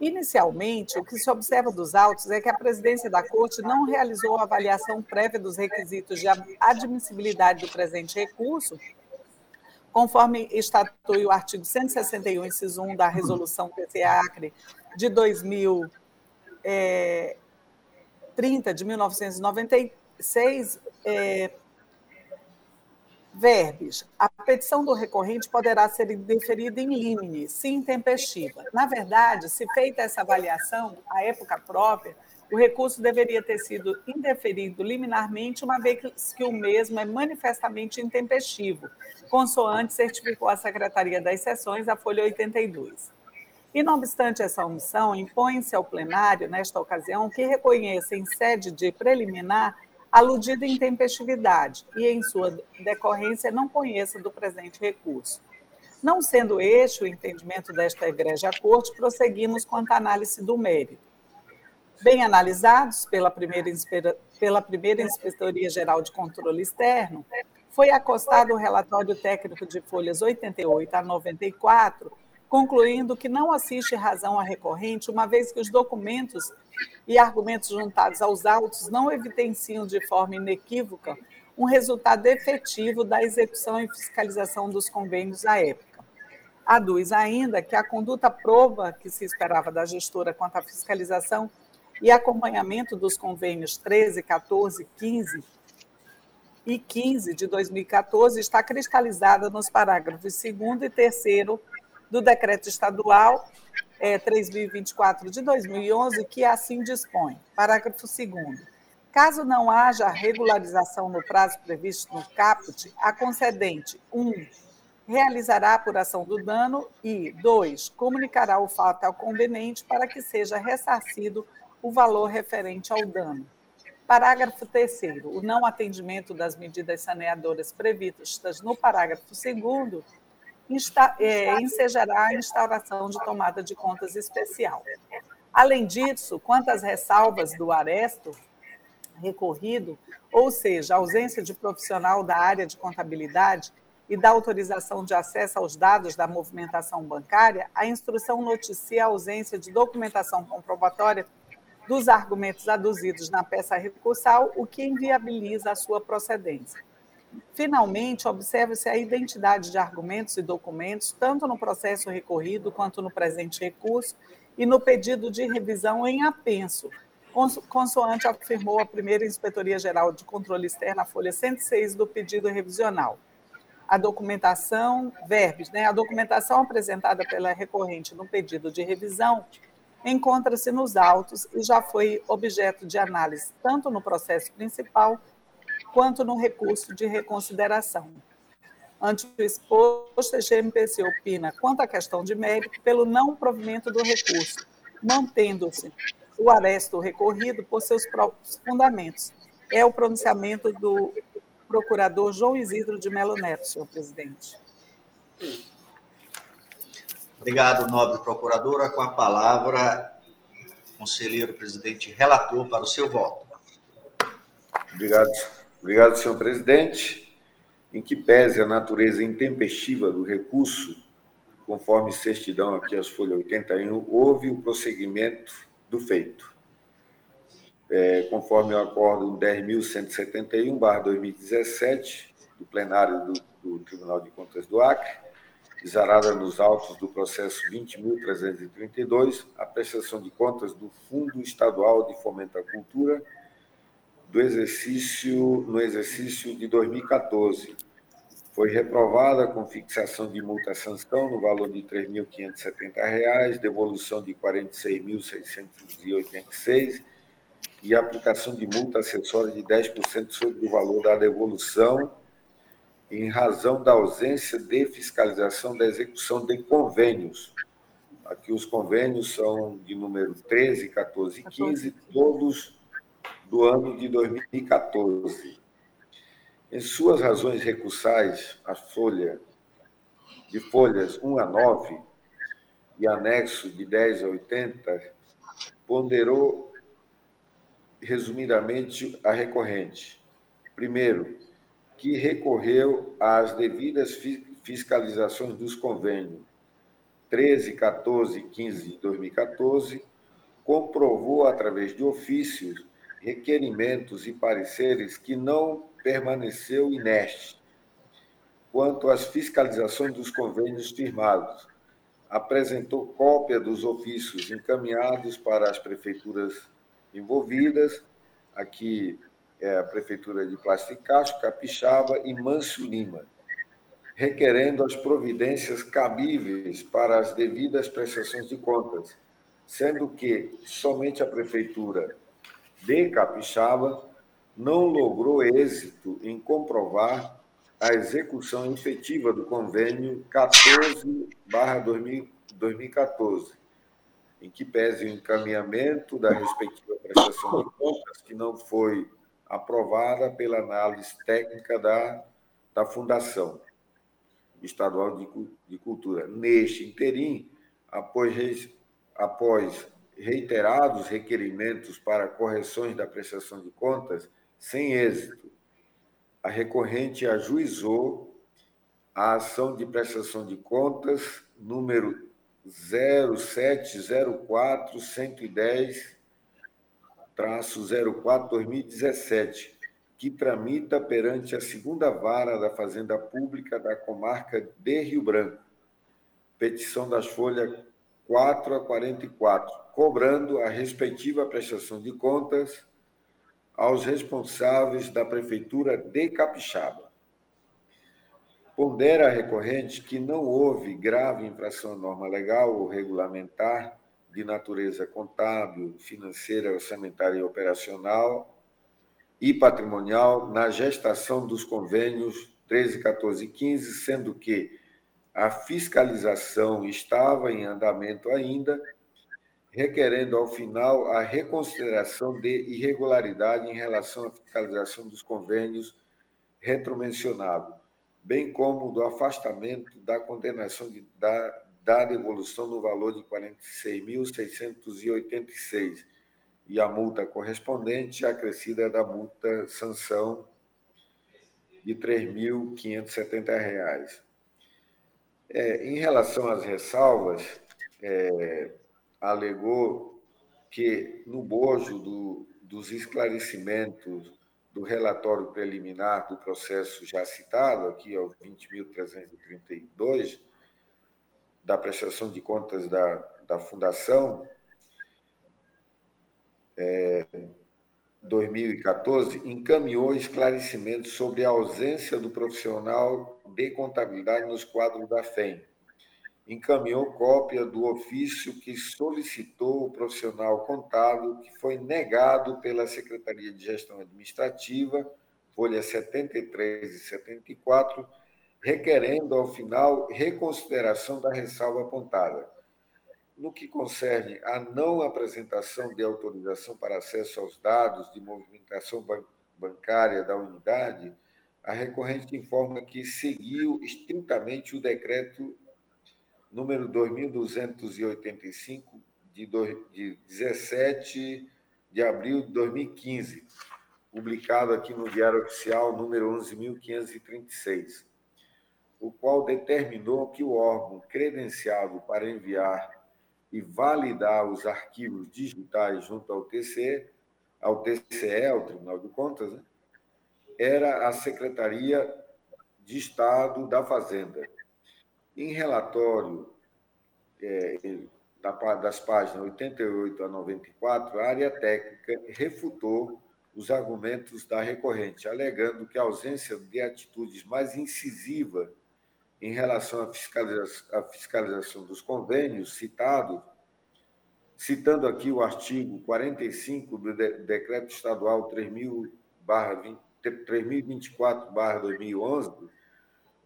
Inicialmente, o que se observa dos autos é que a presidência da Corte não realizou a avaliação prévia dos requisitos de admissibilidade do presente recurso, conforme estatui o artigo 161, inciso 1 da Resolução PC-Acre de 2030, eh, de 1993, seis é, verbes. A petição do recorrente poderá ser indeferida em limine, se intempestiva. Na verdade, se feita essa avaliação, à época própria, o recurso deveria ter sido indeferido liminarmente, uma vez que o mesmo é manifestamente intempestivo, consoante certificou a Secretaria das Sessões, a folha 82. E, não obstante essa omissão, impõe-se ao plenário, nesta ocasião, que reconheça em sede de preliminar aludida em tempestividade e, em sua decorrência, não conheça do presente recurso. Não sendo este o entendimento desta Igreja Corte, prosseguimos quanto à análise do mérito. Bem analisados pela primeira, pela primeira Inspetoria Geral de Controle Externo, foi acostado o relatório técnico de folhas 88 a 94, concluindo que não assiste razão à recorrente, uma vez que os documentos e argumentos juntados aos autos não evidenciam de forma inequívoca um resultado efetivo da execução e fiscalização dos convênios à época. Aduz ainda que a conduta prova que se esperava da gestora quanto à fiscalização e acompanhamento dos convênios 13, 14, 15 e 15 de 2014 está cristalizada nos parágrafos 2 e 3 do Decreto Estadual é, 3024 de 2011, que assim dispõe. Parágrafo 2 Caso não haja regularização no prazo previsto no caput, a concedente 1. Um, realizará a apuração do dano e 2. comunicará o fato ao conveniente para que seja ressarcido o valor referente ao dano. Parágrafo 3 o não atendimento das medidas saneadoras previstas no parágrafo 2 insta, é, ensejará a instauração de tomada de contas especial. Além disso, quanto às ressalvas do aresto recorrido, ou seja, ausência de profissional da área de contabilidade e da autorização de acesso aos dados da movimentação bancária, a instrução noticia a ausência de documentação comprobatória dos argumentos aduzidos na peça recursal, o que inviabiliza a sua procedência. Finalmente, observa-se a identidade de argumentos e documentos, tanto no processo recorrido quanto no presente recurso e no pedido de revisão em apenso, consoante afirmou a primeira Inspetoria Geral de Controle Externo, a folha 106 do pedido revisional. A documentação, verbes, né? A documentação apresentada pela recorrente no pedido de revisão encontra-se nos autos e já foi objeto de análise tanto no processo principal quanto no recurso de reconsideração. Ante o exposto, a GMPC opina quanto à questão de mérito pelo não provimento do recurso, mantendo-se o aresto recorrido por seus próprios fundamentos. É o pronunciamento do procurador João Isidro de Melo Neto, senhor presidente. Obrigado, nobre procuradora. Com a palavra, conselheiro presidente relator para o seu voto. Obrigado, Obrigado, senhor presidente. em que pese a natureza intempestiva do recurso, conforme certidão aqui as folhas 81, houve o prosseguimento do feito. É, conforme o acordo 10.171-2017, do plenário do, do Tribunal de Contas do Acre, exarada nos autos do processo 20.332, a prestação de contas do Fundo Estadual de Fomento à Cultura do exercício no exercício de 2014. Foi reprovada com fixação de multa sanção no valor de R$ 3.570, devolução de R$ 46.686 e aplicação de multa acessória de 10% sobre o valor da devolução em razão da ausência de fiscalização da execução de convênios. Aqui os convênios são de número 13, 14 e 15, todos do ano de 2014. Em suas razões recursais, a folha de folhas 1 a 9 e anexo de 10 a 80, ponderou resumidamente a recorrente. Primeiro, que recorreu às devidas fiscalizações dos convênios 13, 14 e 15 de 2014, comprovou através de ofícios, requerimentos e pareceres que não permaneceu inerte quanto às fiscalizações dos convênios firmados. Apresentou cópia dos ofícios encaminhados para as prefeituras envolvidas, aqui é a Prefeitura de Plasticacho, Capixaba e Manso Lima, requerendo as providências cabíveis para as devidas prestações de contas, sendo que somente a Prefeitura de Capixaba não logrou êxito em comprovar a execução efetiva do convênio 14/2014, em que pese o encaminhamento da respectiva prestação de contas que não foi aprovada pela análise técnica da, da Fundação Estadual de, de Cultura. Neste interim, após, após reiterados requerimentos para correções da prestação de contas, sem êxito, a recorrente ajuizou a ação de prestação de contas número 0704 110 04-2017, que tramita perante a segunda vara da Fazenda Pública da comarca de Rio Branco, petição das folhas 4 a 44, cobrando a respectiva prestação de contas aos responsáveis da Prefeitura de Capixaba. Pondera a recorrente que não houve grave infração à norma legal ou regulamentar de natureza contábil, financeira, orçamentária e operacional e patrimonial na gestação dos convênios 13, 14 e 15, sendo que a fiscalização estava em andamento ainda, requerendo ao final a reconsideração de irregularidade em relação à fiscalização dos convênios retromencionados, bem como do afastamento da condenação de, da, da devolução no valor de R$ 46.686 e a multa correspondente acrescida da multa sanção de R$ 3.570. É, em relação às ressalvas, é, alegou que no bojo do, dos esclarecimentos do relatório preliminar do processo já citado, aqui ao 20.332, da prestação de contas da, da Fundação, é, 2014, encaminhou esclarecimentos sobre a ausência do profissional de contabilidade nos quadros da FEM. Encaminhou cópia do ofício que solicitou o profissional contábil, que foi negado pela Secretaria de Gestão Administrativa, folha 73 e 74, requerendo, ao final, reconsideração da ressalva apontada. No que concerne à não apresentação de autorização para acesso aos dados de movimentação bancária da unidade, a recorrente informa que seguiu estritamente o decreto número 2285 de 17 de abril de 2015, publicado aqui no Diário Oficial número 11.536, o qual determinou que o órgão credenciado para enviar e validar os arquivos digitais junto ao TCE, ao TCE, ao Tribunal de Contas, né, era a Secretaria de Estado da Fazenda. Em relatório é, das páginas 88 a 94, a área técnica refutou os argumentos da recorrente, alegando que a ausência de atitudes mais incisiva em relação à fiscalização, à fiscalização dos convênios citados, citando aqui o artigo 45 do Decreto Estadual 3024-2011,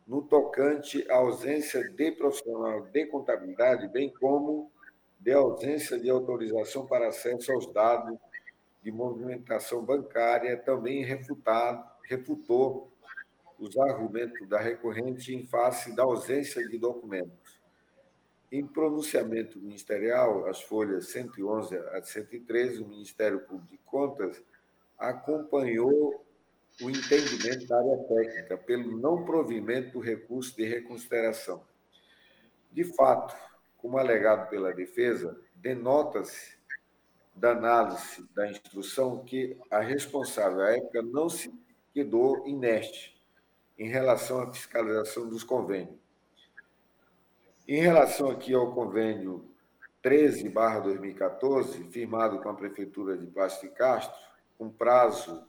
no tocante à ausência de profissional de contabilidade, bem como de ausência de autorização para acesso aos dados de movimentação bancária, também refutado, refutou os argumentos da recorrente em face da ausência de documentos. Em pronunciamento ministerial, as folhas 111 a 113, o Ministério Público de Contas acompanhou o entendimento da área técnica pelo não provimento do recurso de reconsideração. De fato, como alegado pela defesa, denota-se da análise da instrução que a responsável à época não se quedou inerte em relação à fiscalização dos convênios. Em relação aqui ao convênio 13/2014, firmado com a prefeitura de Plástico Castro, com prazo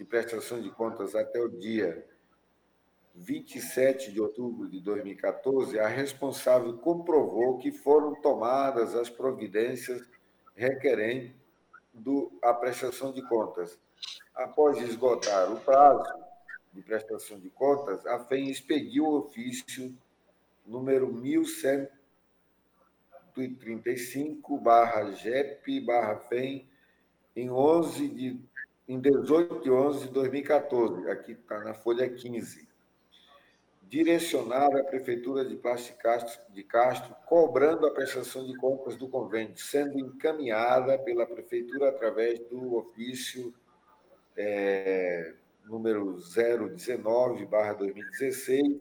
de prestação de contas até o dia 27 de outubro de 2014, a responsável comprovou que foram tomadas as providências requerentes a prestação de contas. Após esgotar o prazo de prestação de contas, a FEM expediu o ofício número 1135/GEP/FEM em 11 de em 18 de 11 de 2014, aqui está na folha 15 direcionada à Prefeitura de Plástico de Castro, cobrando a prestação de contas do convênio, sendo encaminhada pela Prefeitura através do ofício é, número 019-2016,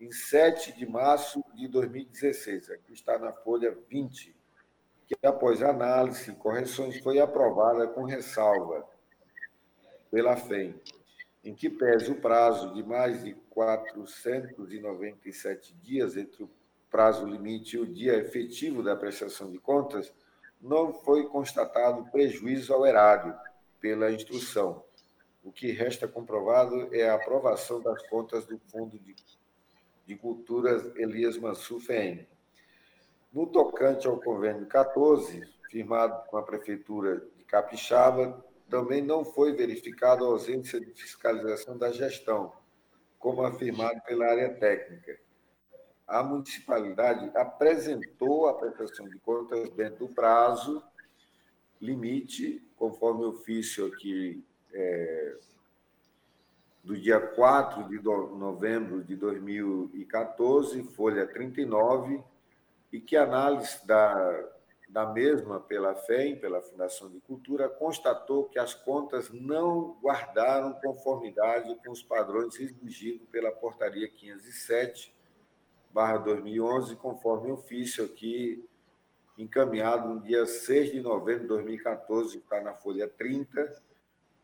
em 7 de março de 2016. Aqui está na folha 20, que após análise e correções foi aprovada com ressalva pela FEM em que pese o prazo de mais de 497 dias entre o prazo limite e o dia efetivo da prestação de contas, não foi constatado prejuízo ao erário pela instrução. O que resta comprovado é a aprovação das contas do Fundo de, de Culturas Elias Mansur FEM. No tocante ao convênio 14, firmado com a Prefeitura de Capixaba, também não foi verificada a ausência de fiscalização da gestão, como afirmado pela área técnica. A municipalidade apresentou a prestação de contas dentro do prazo limite, conforme o ofício aqui é, do dia 4 de novembro de 2014, folha 39, e que análise da da mesma pela FEM, pela Fundação de Cultura, constatou que as contas não guardaram conformidade com os padrões exigidos pela Portaria 507, 2011, conforme ofício aqui encaminhado no dia 6 de novembro de 2014, está na folha 30,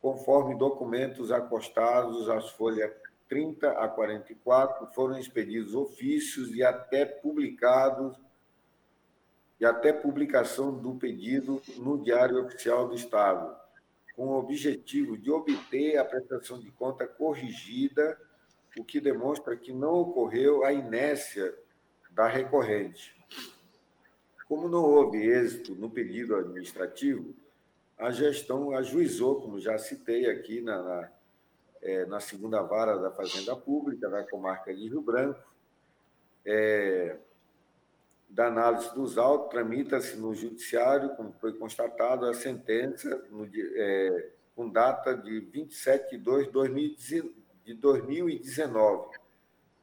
conforme documentos acostados às folhas 30 a 44, foram expedidos ofícios e até publicados e até publicação do pedido no Diário Oficial do Estado, com o objetivo de obter a prestação de conta corrigida, o que demonstra que não ocorreu a inércia da recorrente. Como não houve êxito no pedido administrativo, a gestão ajuizou, como já citei aqui na, na, é, na segunda vara da Fazenda Pública, da comarca de Rio Branco, é, da análise dos autos, tramita-se no judiciário, como foi constatado, a sentença no, é, com data de 27 de 2 de 2019,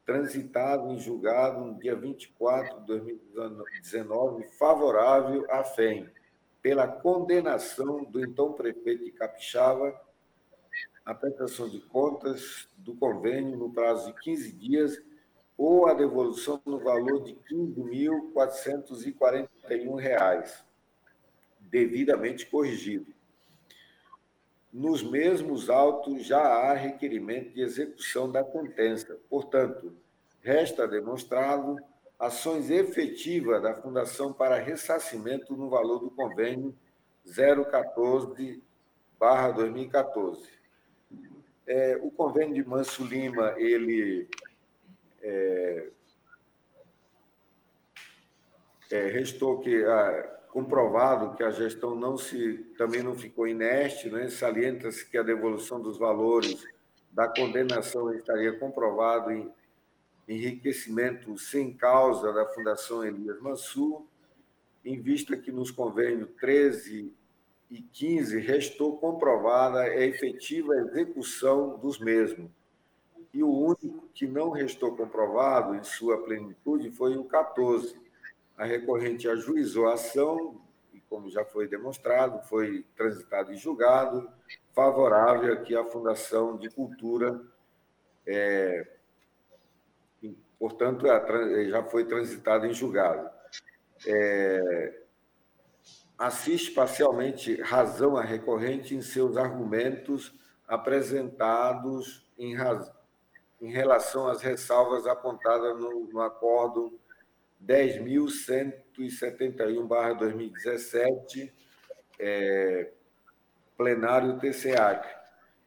transitado em julgado no dia 24 de 2019, favorável à FEM, pela condenação do então prefeito de Capixaba a prestação de contas do convênio no prazo de 15 dias ou a devolução no valor de R$ 15.441, devidamente corrigido. Nos mesmos autos já há requerimento de execução da sentença. Portanto, resta demonstrado ações efetivas da Fundação para ressarcimento no valor do convênio 014/2014. É, o convênio de Manso Lima, ele é, é, restou que comprovado que a gestão não se também não ficou inerte, né? salienta-se que a devolução dos valores da condenação estaria comprovado em enriquecimento sem causa da Fundação Elias Mansur, em vista que nos convênios 13 e 15 restou comprovada a efetiva execução dos mesmos. E o único que não restou comprovado em sua plenitude foi o 14. A recorrente ajuizou a ação e, como já foi demonstrado, foi transitado e julgado, favorável a que a Fundação de Cultura é, portanto, já foi transitado em julgado. É, assiste parcialmente razão a recorrente em seus argumentos apresentados em, raz... em relação às ressalvas apontadas no, no acordo 10.171-2017, é, plenário TCAC.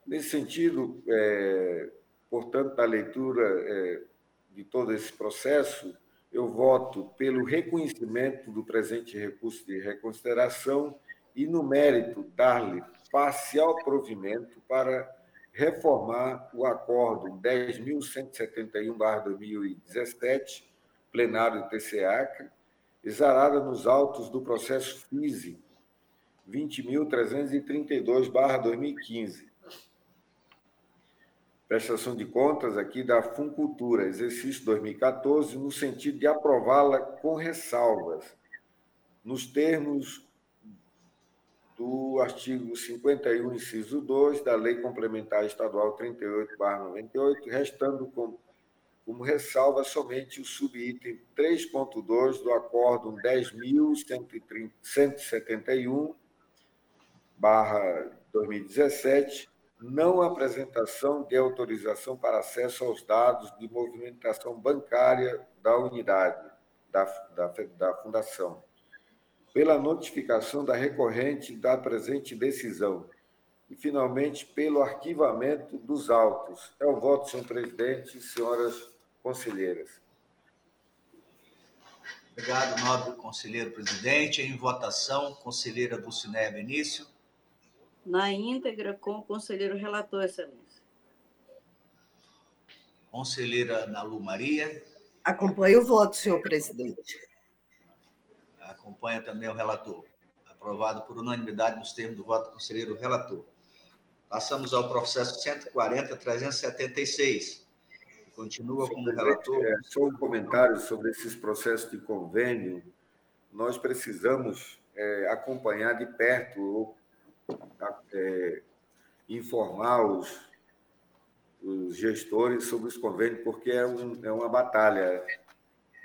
Nesse sentido, é, portanto, da leitura é, de todo esse processo, eu voto pelo reconhecimento do presente recurso de reconsideração e, no mérito, dar-lhe parcial provimento para reformar o Acordo 10.171-2017, plenário do TCACA, exarada nos autos do processo FISE 20.332-2015, prestação de contas aqui da Funcultura, exercício 2014, no sentido de aprová-la com ressalvas, nos termos do artigo 51, inciso 2 da Lei Complementar Estadual 38/98, restando como, como ressalva somente o subitem 3.2 do acórdão 10.171 2017 não apresentação de autorização para acesso aos dados de movimentação bancária da unidade, da, da, da Fundação, pela notificação da recorrente da presente decisão e, finalmente, pelo arquivamento dos autos. É o voto, senhor presidente e senhoras conselheiras. Obrigado, nobre conselheiro presidente. Em votação, conselheira Dulcinea Benício na íntegra com o conselheiro relator, excelência. Conselheira Nalu Maria. Acompanho o voto, senhor presidente. Acompanha também o relator. Aprovado por unanimidade nos termos do voto do conselheiro relator. Passamos ao processo 140-376. Continua como relator. É, só um comentário sobre esses processos de convênio. Nós precisamos é, acompanhar de perto é, informar os, os, gestores sobre os convênios, porque é, um, é uma batalha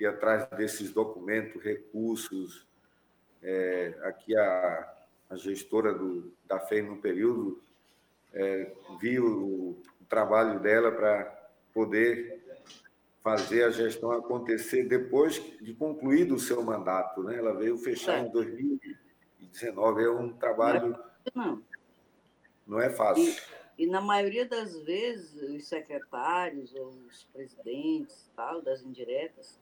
ir atrás desses documentos, recursos. É, aqui a, a gestora do, da FEI no período é, viu o, o trabalho dela para poder fazer a gestão acontecer depois de concluído o seu mandato. Né? Ela veio fechar é. em 2019. É um trabalho não. Não é fácil. E, e, na maioria das vezes, os secretários ou os presidentes tal, das indiretas,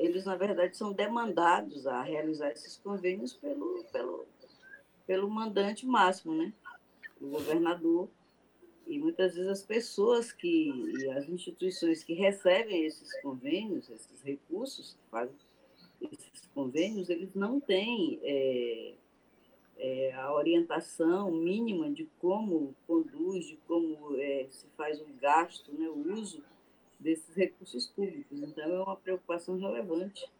eles, na verdade, são demandados a realizar esses convênios pelo, pelo, pelo mandante máximo, né? o governador. E muitas vezes as pessoas que, e as instituições que recebem esses convênios, esses recursos que fazem esses convênios, eles não têm é, é, a orientação mínima de como conduz, de como é, se faz o gasto, né, o uso desses recursos públicos. Então, é uma preocupação relevante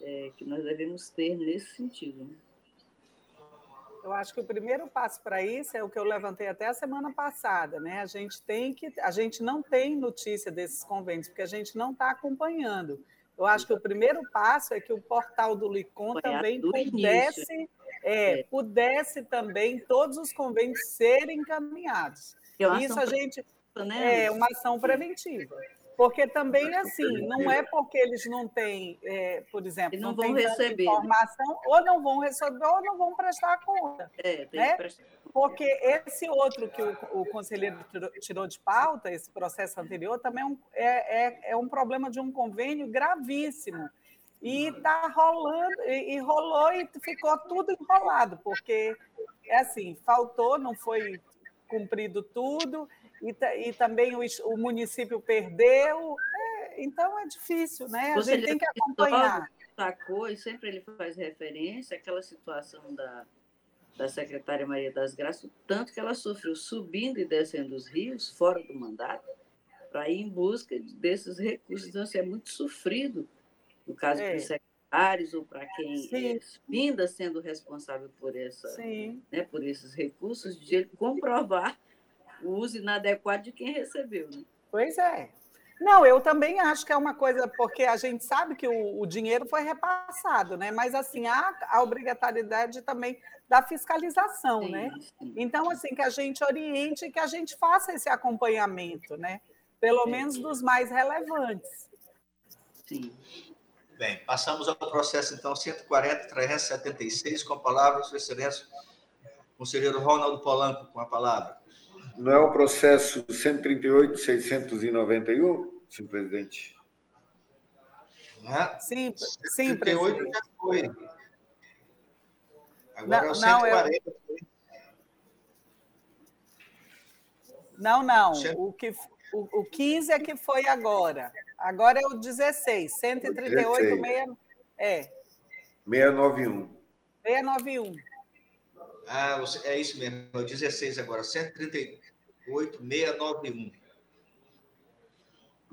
é, que nós devemos ter nesse sentido. Né? Eu acho que o primeiro passo para isso é o que eu levantei até a semana passada, né? A gente tem que, a gente não tem notícia desses convênios porque a gente não está acompanhando. Eu acho que o primeiro passo é que o portal do Licom também pudesse, é, é. pudesse também todos os convênios serem encaminhados. Isso a gente né? é uma ação preventiva. Porque também, assim, não é porque eles não têm, é, por exemplo, não, não vão receber informação, ou não vão receber, ou não vão prestar conta. É, né? Prestar... Porque esse outro que o, o conselheiro tirou de pauta, esse processo anterior, também é um, é, é, é um problema de um convênio gravíssimo. E está rolando, e, e rolou e ficou tudo enrolado, porque é assim, faltou, não foi cumprido tudo, e, e também o, o, município perdeu. É, então é difícil, né? A Você gente tem que acompanhar. Sacou, e sempre ele faz referência àquela situação da, da secretária Maria das Graças, tanto que ela sofreu subindo e descendo os rios, fora do mandato, para ir em busca desses recursos. Então, assim, é muito sofrido, no caso é. dos secretários ou para quem é, vinda sendo responsável por, essa, né, por esses recursos, de comprovar o uso inadequado de quem recebeu. Né? Pois é. Não, eu também acho que é uma coisa, porque a gente sabe que o, o dinheiro foi repassado, né? Mas assim, há a obrigatoriedade também da fiscalização, sim, né? Sim. Então, assim, que a gente oriente e que a gente faça esse acompanhamento, né? Pelo sim. menos dos mais relevantes. Sim. Bem, passamos ao processo, então, 140-376, com a palavra, Sua Excelência, conselheiro Ronaldo Polanco, com a palavra. Não é o processo 138.691, senhor presidente? É? Sim, sim, presidente. já foi. Agora não, é o 140. Não, não. O, que, o, o 15 é que foi agora. Agora é o 16. 138, 16. Meia, é. 691. 691. Ah, é isso mesmo, é o 16 agora, 138,691.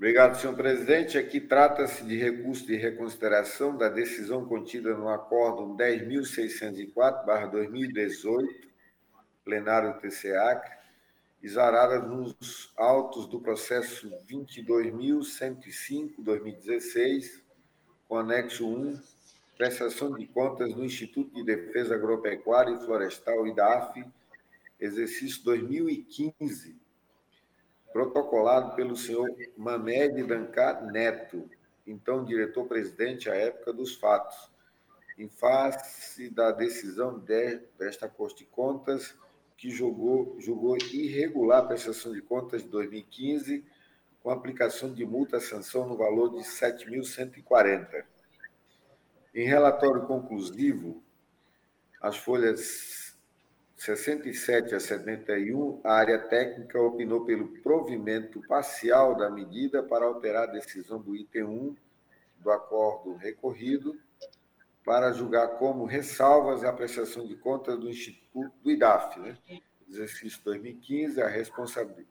Obrigado, senhor presidente. Aqui trata-se de recurso de reconsideração da decisão contida no Acórdão 10.604-2018, plenário do TCEAC, exarada nos autos do processo 22.105-2016, com anexo 1, prestação de contas no Instituto de Defesa Agropecuária e Florestal, IDAF, exercício 2015, protocolado pelo senhor Mamed Dancar Neto, então diretor-presidente à época dos fatos, em face da decisão desta Corte de Contas, que julgou, julgou irregular a prestação de contas de 2015, com aplicação de multa-sanção no valor de 7.140. Em relatório conclusivo, as folhas 67 a 71, a área técnica opinou pelo provimento parcial da medida para alterar a decisão do item 1 do acordo recorrido para julgar como ressalvas a prestação de contas do Instituto do IDAF, né? exercício 2015, a responsabilidade,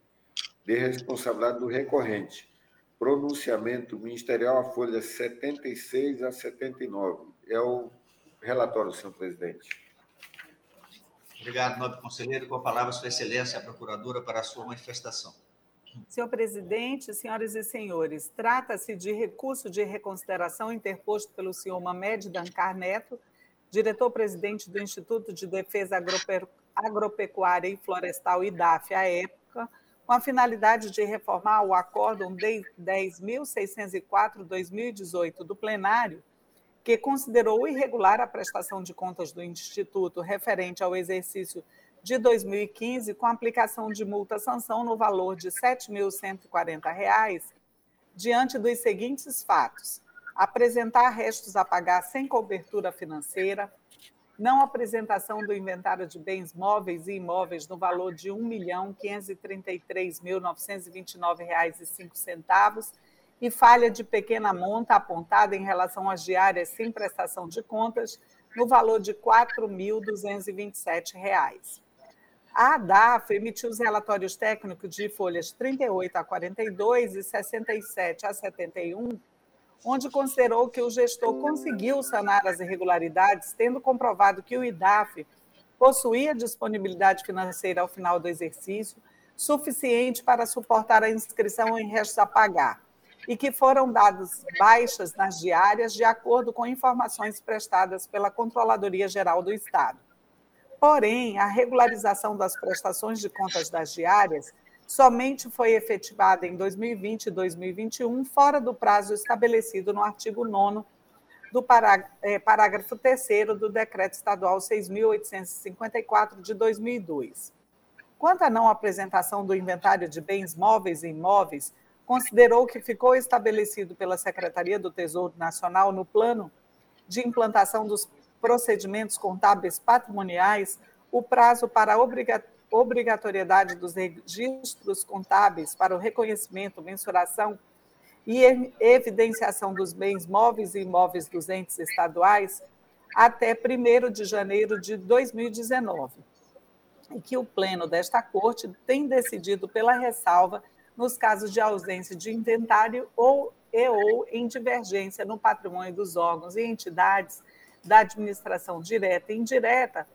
de responsabilidade do recorrente, pronunciamento ministerial, a folha 76 a 79. É o relatório, senhor presidente. Obrigado, nobre conselheiro. Com a palavra, Sua Excelência, a procuradora, para a sua manifestação. Senhor presidente, senhoras e senhores, trata-se de recurso de reconsideração interposto pelo senhor Mamed Dancar Neto, diretor-presidente do Instituto de Defesa Agropecuária e Florestal, IDAF, à época, com a finalidade de reformar o Acórdão 10.604-2018 do plenário, que considerou irregular a prestação de contas do Instituto referente ao exercício de 2015, com aplicação de multa-sanção no valor de R$ 7.140, diante dos seguintes fatos: apresentar restos a pagar sem cobertura financeira, não apresentação do inventário de bens móveis e imóveis no valor de R$ 1.533.929,05 e falha de pequena monta apontada em relação às diárias sem prestação de contas no valor de R$ 4.227. A ADAF emitiu os relatórios técnicos de folhas 38 a 42 e 67 a 71 onde considerou que o gestor conseguiu sanar as irregularidades, tendo comprovado que o IDAF possuía disponibilidade financeira ao final do exercício suficiente para suportar a inscrição em restos a pagar e que foram dadas baixas nas diárias de acordo com informações prestadas pela Controladoria Geral do Estado. Porém, a regularização das prestações de contas das diárias somente foi efetivada em 2020 e 2021, fora do prazo estabelecido no artigo 9 do é, parágrafo 3 do Decreto Estadual 6.854 de 2002. Quanto à não apresentação do inventário de bens móveis e imóveis, considerou que ficou estabelecido pela Secretaria do Tesouro Nacional no plano de implantação dos procedimentos contábeis patrimoniais o prazo para a obrigatoriedade dos registros contábeis para o reconhecimento, mensuração e evidenciação dos bens móveis e imóveis dos entes estaduais até 1 de janeiro de 2019, e que o Pleno desta Corte tem decidido pela ressalva nos casos de ausência de inventário ou e ou em divergência no patrimônio dos órgãos e entidades da administração direta e indireta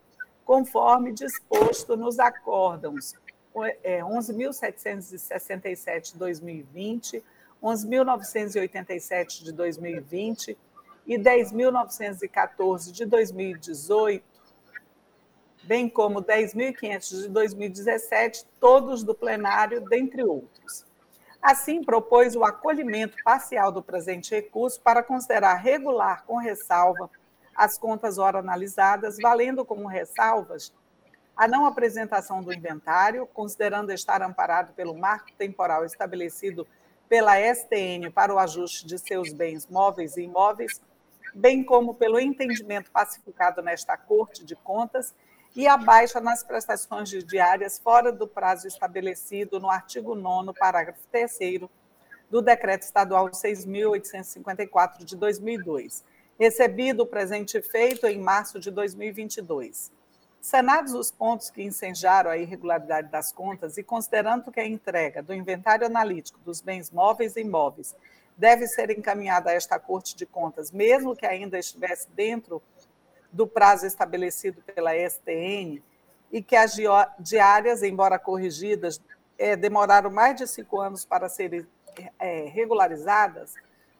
conforme disposto nos acórdãos 11.767 é, de 2020, 11.987 de 2020 e 10.914 de 2018, bem como 10.500 de 2017, todos do plenário, dentre outros. Assim, propôs o acolhimento parcial do presente recurso para considerar regular com ressalva as contas ora analisadas, valendo como ressalvas a não apresentação do inventário, considerando estar amparado pelo marco temporal estabelecido pela STN para o ajuste de seus bens móveis e imóveis, bem como pelo entendimento pacificado nesta Corte de Contas e a baixa nas prestações diárias fora do prazo estabelecido no artigo 9 parágrafo 3 do Decreto Estadual 6.854 de 2002 recebido o presente feito em março de 2022. Sanados os pontos que incendiaram a irregularidade das contas e considerando que a entrega do inventário analítico dos bens móveis e imóveis deve ser encaminhada a esta Corte de Contas, mesmo que ainda estivesse dentro do prazo estabelecido pela STN, e que as diárias, embora corrigidas, é, demoraram mais de cinco anos para serem é, regularizadas,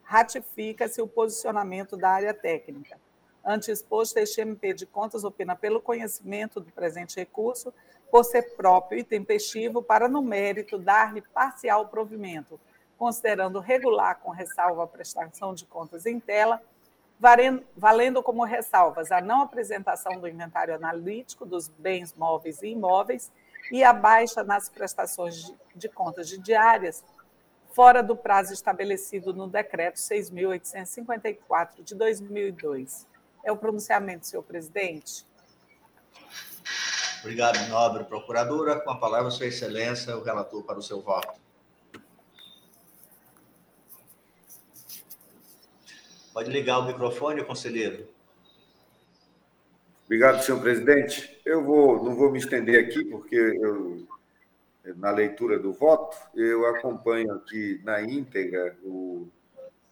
ratifica-se o posicionamento da área técnica. Ante exposto, este MP de Contas opina pelo conhecimento do presente recurso, por ser próprio e tempestivo, para, no mérito, dar-lhe parcial provimento, considerando regular com ressalva a prestação de contas em tela, valendo como ressalvas a não apresentação do inventário analítico dos bens móveis e imóveis e a baixa nas prestações de contas de diárias, fora do prazo estabelecido no Decreto 6.854 de 2002. É o pronunciamento, senhor presidente. Obrigado, nobre procuradora. Com a palavra, Sua Excelência, o relator para o seu voto. Pode ligar o microfone, conselheiro. Obrigado, senhor presidente. Eu vou, não vou me estender aqui, porque eu na leitura do voto, eu acompanho aqui na íntegra o,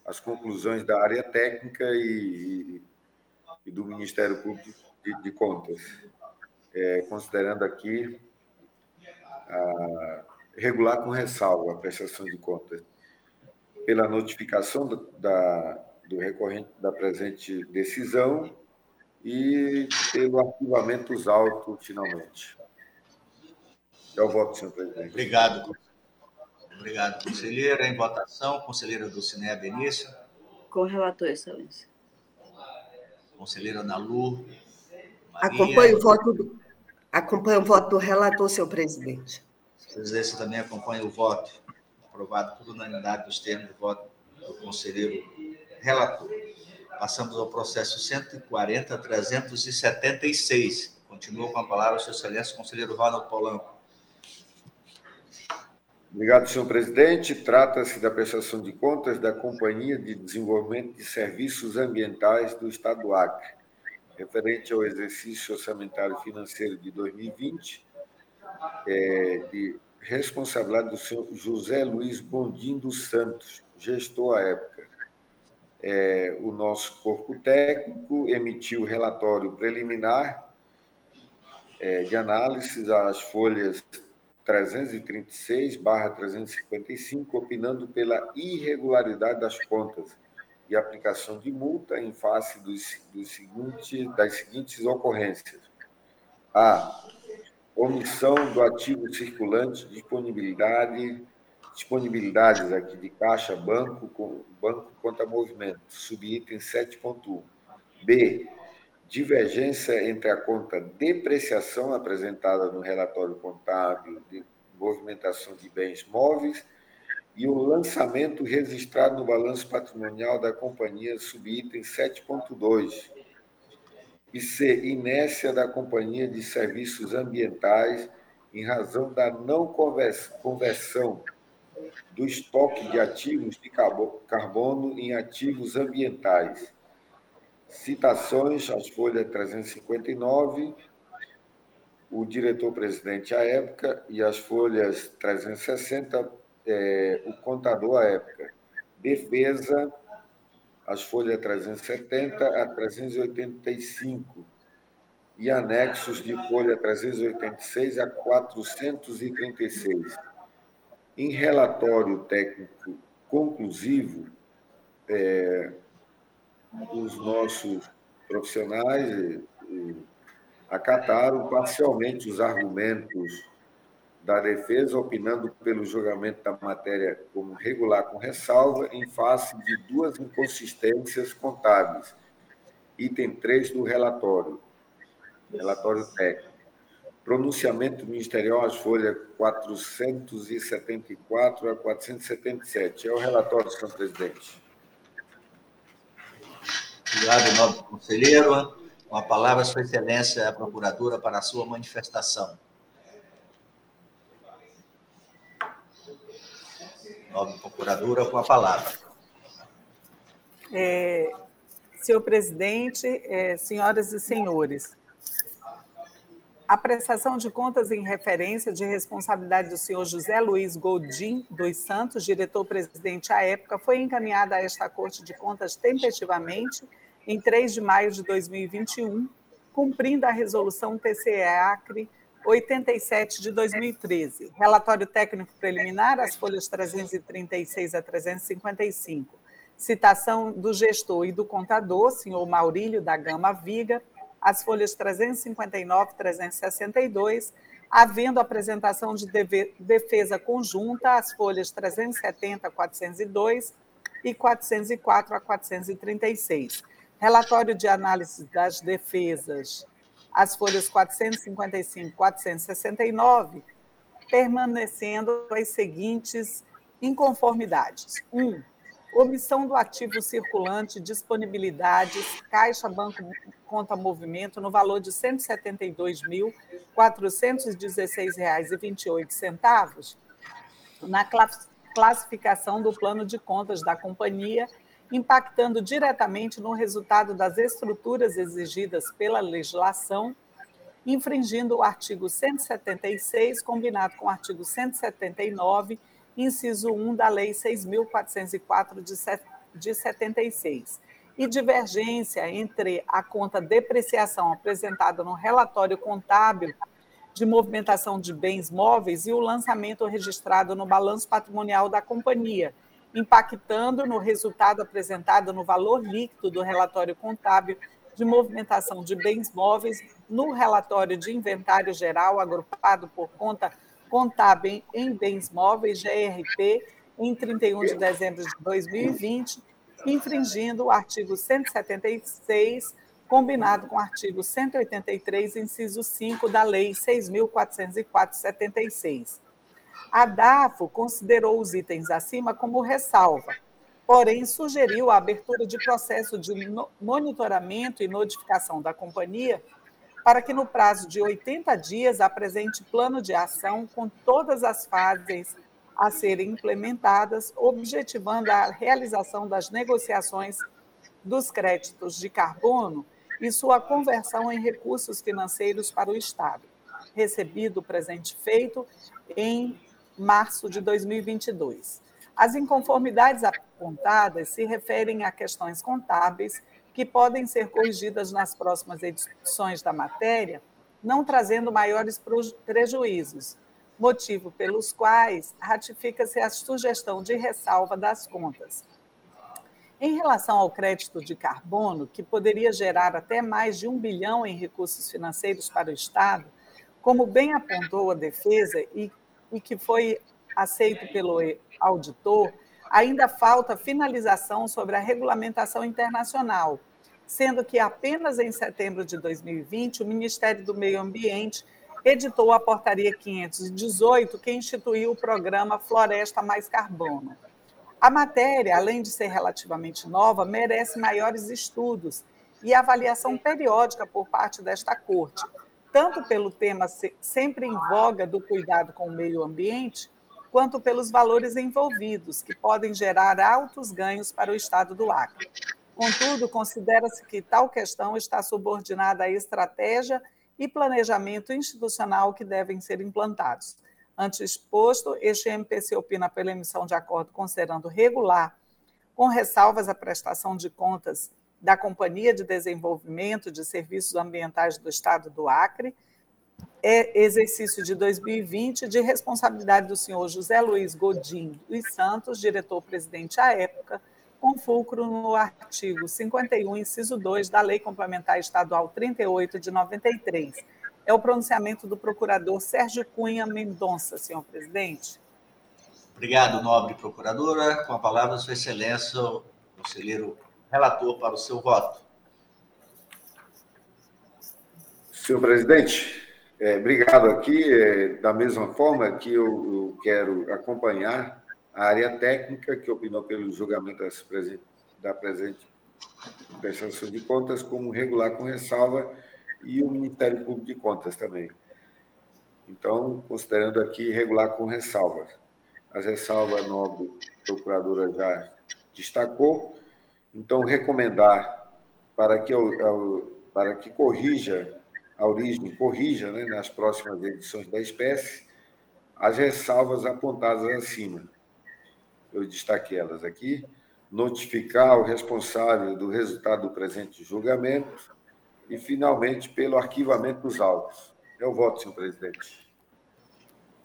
as conclusões da área técnica e, e do Ministério Público de, de Contas, é, considerando aqui a, regular com ressalva a prestação de contas pela notificação da, da, do recorrente da presente decisão e pelo arquivamento dos autos, finalmente. É o voto, senhor presidente. Obrigado. Obrigado, conselheira. Em votação, conselheira Dulcinea Benício. Com relator, excelência. Conselheira Nalu. Acompanho o voto do, acompanho o voto do relator, senhor presidente. A presidência também acompanha o voto, aprovado por unanimidade dos termos de voto do conselheiro relator. Passamos ao processo 140.376. Continua com a palavra, Sua Excelência, conselheiro Ronald Polanco. Obrigado, senhor presidente. Trata-se da prestação de contas da Companhia de Desenvolvimento de Serviços Ambientais do Estado do Acre, referente ao exercício orçamentário financeiro de 2020, é, de responsabilidade do senhor José Luiz Bondim dos Santos, gestor à época. É, o nosso corpo técnico emitiu relatório preliminar é, de análise as folhas 336 barra 355, opinando pela irregularidade das contas e aplicação de multa em face dos, dos seguinte, das seguintes ocorrências. A. Omissão do ativo circulante, disponibilidade, disponibilidades aqui de caixa, banco, banco conta movimento, subitem 7.1. B divergência entre a conta depreciação apresentada no relatório contábil de movimentação de bens móveis e o lançamento registrado no balanço patrimonial da companhia subitem 7.2 e C, inércia da companhia de serviços ambientais em razão da não conversão do estoque de ativos de carbono em ativos ambientais Citações, as folhas 359, o diretor-presidente à época, e as folhas 360, é, o contador à época. Defesa, as folhas 370 a 385, e anexos de folha 386 a 436. Em relatório técnico conclusivo, é, os nossos profissionais acataram parcialmente os argumentos da defesa, opinando pelo julgamento da matéria como regular com ressalva, em face de duas inconsistências contábeis. Item 3 do relatório, relatório técnico. Pronunciamento ministerial às folhas 474 a 477. É o relatório, senhor presidente. Obrigado, nobre conselheiro. Com a palavra, Sua Excelência, a Procuradora, para a sua manifestação. Nobre Procuradora, com a palavra. É, senhor presidente, é, senhoras e senhores, a prestação de contas em referência de responsabilidade do senhor José Luiz Godin dos Santos, diretor-presidente à época, foi encaminhada a esta Corte de Contas tempestivamente em 3 de maio de 2021, cumprindo a resolução TCE-ACRE 87 de 2013. Relatório técnico preliminar, as folhas 336 a 355. Citação do gestor e do contador, senhor Maurílio da Gama Viga, as folhas 359 e 362, havendo apresentação de defesa conjunta, as folhas 370 a 402 e 404 a 436 relatório de análise das defesas, as folhas 455 e 469, permanecendo as seguintes inconformidades. 1. Um, omissão do ativo circulante, disponibilidades, caixa banco conta movimento no valor de R$ 172.416,28 na classificação do plano de contas da companhia impactando diretamente no resultado das estruturas exigidas pela legislação, infringindo o artigo 176, combinado com o artigo 179, inciso 1 da Lei 6.404 de 76, e divergência entre a conta depreciação apresentada no relatório contábil de movimentação de bens móveis e o lançamento registrado no balanço patrimonial da companhia, impactando no resultado apresentado no valor líquido do relatório contábil de movimentação de bens móveis no relatório de inventário geral agrupado por conta contábil em bens móveis, GRP, em 31 de dezembro de 2020, infringindo o artigo 176, combinado com o artigo 183, inciso 5 da Lei 6.404/76 a DAFO considerou os itens acima como ressalva, porém sugeriu a abertura de processo de monitoramento e notificação da companhia para que, no prazo de 80 dias, apresente plano de ação com todas as fases a serem implementadas, objetivando a realização das negociações dos créditos de carbono e sua conversão em recursos financeiros para o Estado. Recebido o presente feito em março de 2022. As inconformidades apontadas se referem a questões contábeis que podem ser corrigidas nas próximas edições da matéria, não trazendo maiores prejuízos, motivo pelos quais ratifica-se a sugestão de ressalva das contas. Em relação ao crédito de carbono, que poderia gerar até mais de um bilhão em recursos financeiros para o Estado, como bem apontou a defesa e, e que foi aceito pelo auditor, ainda falta finalização sobre a regulamentação internacional, sendo que apenas em setembro de 2020 o Ministério do Meio Ambiente editou a Portaria 518, que instituiu o programa Floresta Mais Carbono. A matéria, além de ser relativamente nova, merece maiores estudos e avaliação periódica por parte desta Corte, tanto pelo tema sempre em voga do cuidado com o meio ambiente, quanto pelos valores envolvidos, que podem gerar altos ganhos para o Estado do Acre. Contudo, considera-se que tal questão está subordinada à estratégia e planejamento institucional que devem ser implantados. Ante exposto, este MPC opina pela emissão de acordo considerando regular, com ressalvas à prestação de contas da Companhia de Desenvolvimento de Serviços Ambientais do Estado do Acre, é exercício de 2020 de responsabilidade do senhor José Luiz Godin dos Santos, diretor-presidente à época, com fulcro no artigo 51, inciso 2 da Lei Complementar Estadual 38 de 93. É o pronunciamento do procurador Sérgio Cunha Mendonça, senhor presidente. Obrigado, nobre procuradora. Com a palavra, Sua Excelência, o conselheiro relator para o seu voto. Senhor presidente, é, obrigado aqui. É, da mesma forma que eu, eu, quero acompanhar a área técnica que opinou pelo julgamento da presente prestação de contas como regular com ressalva e o Ministério Público de Contas também. Então, considerando aqui regular com ressalvas. As ressalvas a nobre procuradora já destacou, então recomendar para que, para que corrija a origem corrija né, nas próximas edições da espécie as ressalvas apontadas acima. Eu destaquei elas aqui. Notificar o responsável do resultado do presente julgamento e, finalmente, pelo arquivamento dos autos. É o voto, senhor presidente.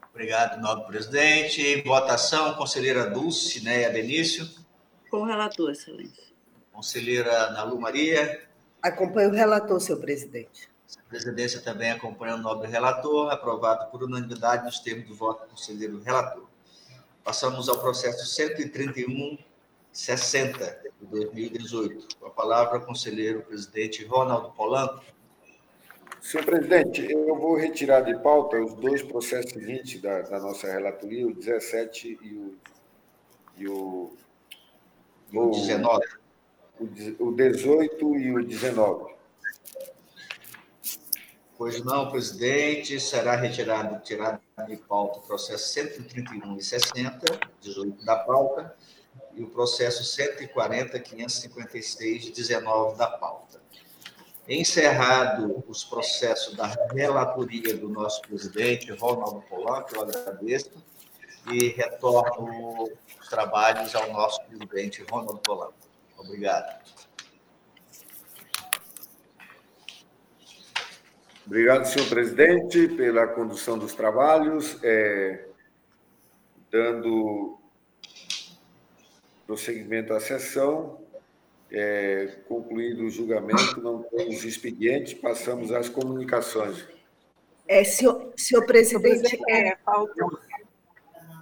Obrigado, nobre presidente. Votação, conselheira Dulce Neia Benício. Com o relator, excelência. Conselheira Nalu Maria. Acompanho o relator, senhor presidente. A presidência também acompanha o nobre relator, aprovado por unanimidade nos termos do voto do conselheiro relator. Passamos ao processo 131 60 de 2018. Com a palavra, conselheiro presidente Ronaldo Polanco. Senhor presidente, eu vou retirar de pauta os dois processos seguintes da, da nossa relatoria, o 17 e o. E o, o, o 19. O, o 18 e o 19. Pois não, presidente, será retirado, tirado de pauta o processo 131 e 60, 18 da pauta, e o processo 140, 556, 19 da pauta. Encerrado os processos da relatoria do nosso presidente, Ronaldo Polanco, eu agradeço, e retorno os trabalhos ao nosso presidente, Ronaldo Polanco. Obrigado. Obrigado, senhor presidente, pela condução dos trabalhos. É, dando prosseguimento à sessão, é, concluído o julgamento, não temos expedientes, passamos às comunicações. É, senhor, senhor presidente, é, faltou.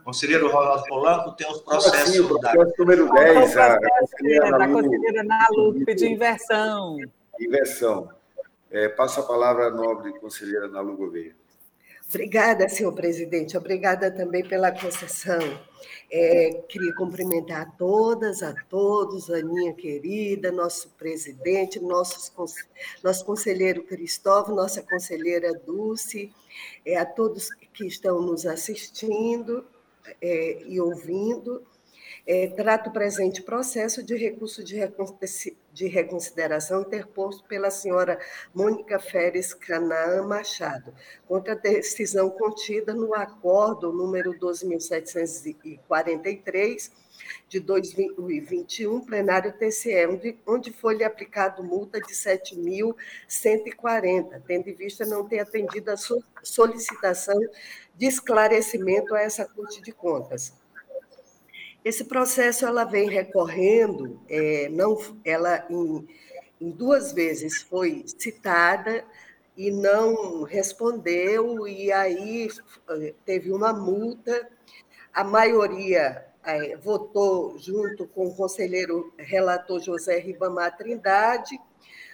Conselheiro Ronaldo Polanco, tem os processos. Sim, o processo da... número 10, a, a, a conselheira Nalu, pediu inversão. Inversão. É, passo a palavra à nobre conselheira Nalu Gouveia. Obrigada, senhor presidente. Obrigada também pela concessão. É, queria cumprimentar a todas, a todos, a Aninha querida, nosso presidente, nossos, nosso conselheiro Cristóvão, nossa conselheira Dulce, é, a todos que estão nos assistindo é, e ouvindo. É, trata o presente processo de recurso de, de reconsideração interposto pela senhora Mônica Férez Canaã Machado, contra a decisão contida no acordo número 12.743 de 2021, plenário TCE, onde, onde foi-lhe aplicado multa de 7.140, tendo em vista não ter atendido a solicitação de esclarecimento a essa Corte de Contas. Esse processo ela vem recorrendo, é, não, ela em, em duas vezes foi citada e não respondeu, e aí é, teve uma multa. A maioria é, votou junto com o conselheiro relator José Ribamar Trindade.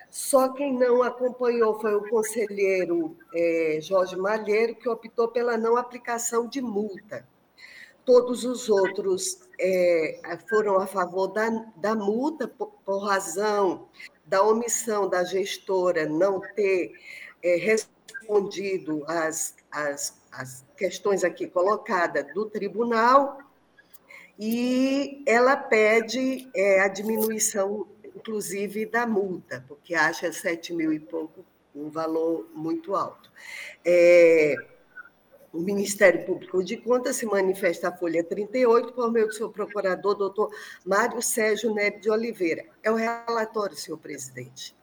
Só quem não acompanhou foi o conselheiro é, Jorge Malheiro, que optou pela não aplicação de multa. Todos os outros é, foram a favor da, da multa, por, por, razão da omissão da gestora não ter é, respondido às, às, questões aqui colocadas do tribunal, e ela pede é, a diminuição, inclusive, da multa, porque acha 7 mil e pouco um valor muito alto. É, o Ministério Público de Contas se manifesta a Folha 38 por meio do seu procurador, doutor Mário Sérgio Neves de Oliveira. É o relatório, senhor presidente.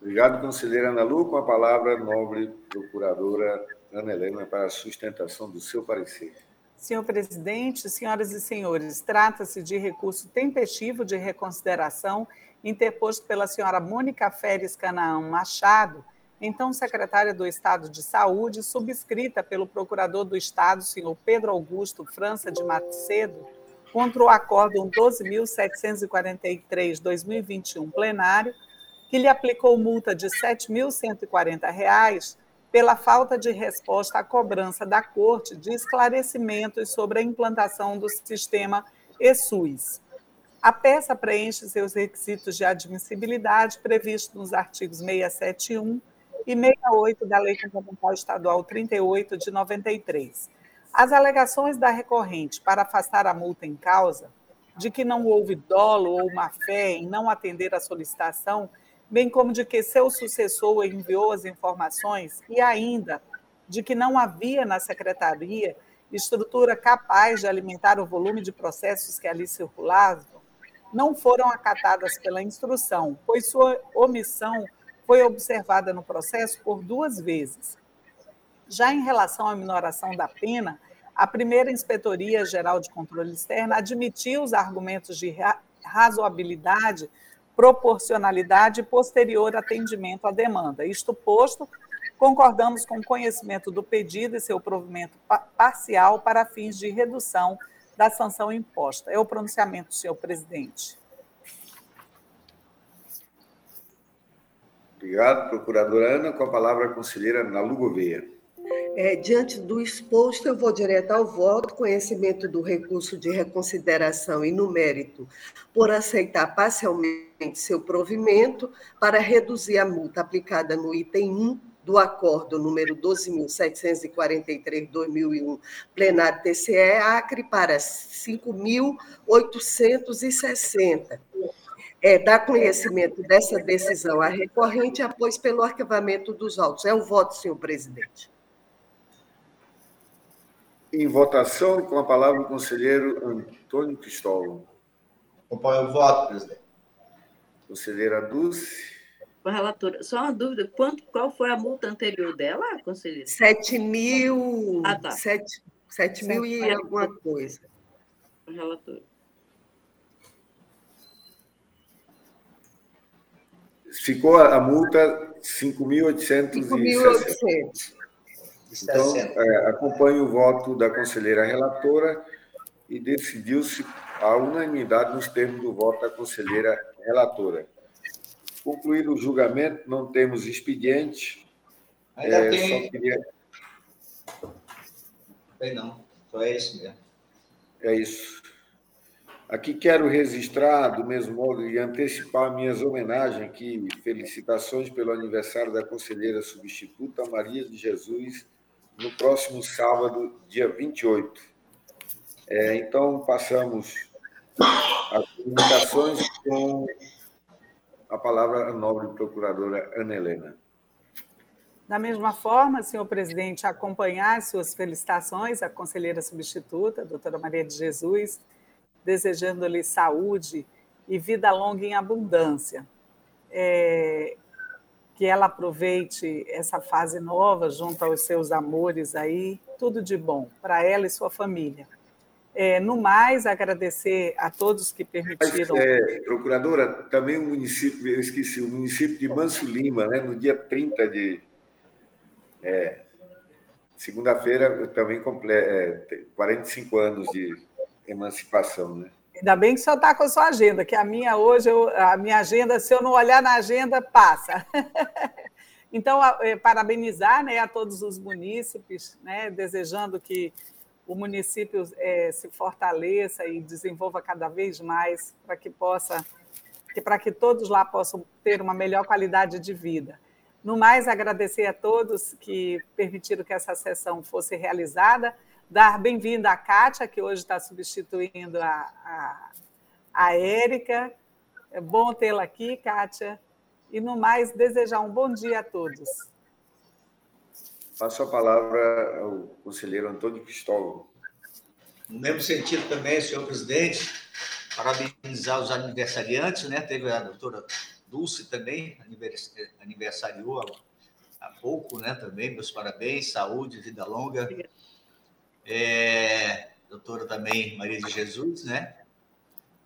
Obrigado, conselheira Ana Lu. Com a palavra, nobre procuradora Ana Helena, para a sustentação do seu parecer. Senhor presidente, senhoras e senhores, trata-se de recurso tempestivo de reconsideração interposto pela senhora Mônica Férez Canaã Machado, então secretária do Estado de Saúde, subscrita pelo procurador do Estado, senhor Pedro Augusto França de Macedo, contra o acórdão 12.743-2021 plenário, que lhe aplicou multa de R$ 7.140 pela falta de resposta à cobrança da Corte de esclarecimentos sobre a implantação do sistema ESUS. A peça preenche seus requisitos de admissibilidade previstos nos artigos 671 e 68 da Lei Complementar Estadual 38 de 93. As alegações da recorrente para afastar a multa em causa, de que não houve dolo ou má-fé em não atender à solicitação, bem como de que seu sucessor enviou as informações e ainda de que não havia na secretaria estrutura capaz de alimentar o volume de processos que ali circulavam, não foram acatadas pela instrução, pois sua omissão foi observada no processo por duas vezes. Já em relação à minoração da pena, a primeira Inspetoria Geral de Controle Externo admitiu os argumentos de razoabilidade, proporcionalidade e posterior atendimento à demanda. Isto posto, concordamos com o conhecimento do pedido e seu provimento parcial para fins de redução da sanção imposta. É o pronunciamento, senhor presidente. Obrigado, procuradora Ana. Com a palavra, a conselheira Nalu Gouveia. É, diante do exposto, eu vou direto ao voto, conhecimento do recurso de reconsideração e no mérito, por aceitar parcialmente seu provimento para reduzir a multa aplicada no item 1 do acordo número 12.743-2001, plenário TCE, Acre, para 5.860 é, dar conhecimento dessa decisão à recorrente após pelo arquivamento dos autos. É o voto, senhor presidente. Em votação, com a palavra o conselheiro Antônio Cristóvão. Acompanho o voto, presidente. Conselheira Dulce. Relatora, só uma dúvida, quanto, qual foi a multa anterior dela, conselheira? 7 mil, ah, tá. 7, 7 mil e alguma coisa. Relatora. Ficou a multa 5.860. Então, é, acompanho o voto da conselheira relatora e decidiu-se a unanimidade nos termos do voto da conselheira relatora. Concluído o julgamento, não temos expediente. Ainda é, tem... Só queria... Não, só é isso mesmo. É isso. Aqui quero registrar, do mesmo modo, e antecipar minhas homenagens aqui, felicitações pelo aniversário da conselheira substituta Maria de Jesus, no próximo sábado, dia 28. É, então, passamos às comunicações com a palavra a nobre procuradora Ana Helena. Da mesma forma, senhor presidente, acompanhar suas felicitações à conselheira substituta, doutora Maria de Jesus, desejando-lhe saúde e vida longa em abundância. É, que ela aproveite essa fase nova junto aos seus amores aí, tudo de bom para ela e sua família. É, no mais, agradecer a todos que permitiram. É, procuradora, também o município, eu esqueci, o município de Manso Lima, né, no dia 30 de. É, Segunda-feira, também completa é, 45 anos de emancipação, né? Ainda bem que o senhor está com a sua agenda, que a minha hoje, eu, a minha agenda, se eu não olhar na agenda, passa. então, é, parabenizar né, a todos os munícipes, né, desejando que o município é, se fortaleça e desenvolva cada vez mais para que possa, para que todos lá possam ter uma melhor qualidade de vida. No mais, agradecer a todos que permitiram que essa sessão fosse realizada dar bem-vinda à Kátia, que hoje está substituindo a, a, a Érica. É bom tê-la aqui, Kátia. E, no mais, desejar um bom dia a todos. Passo a palavra ao conselheiro Antônio Cristóvão. No mesmo sentido também, senhor presidente, parabenizar os aniversariantes, né? Teve a doutora Dulce também, aniversariou há pouco, né? Também, meus parabéns, saúde, vida longa. É, doutora também Maria de Jesus, né?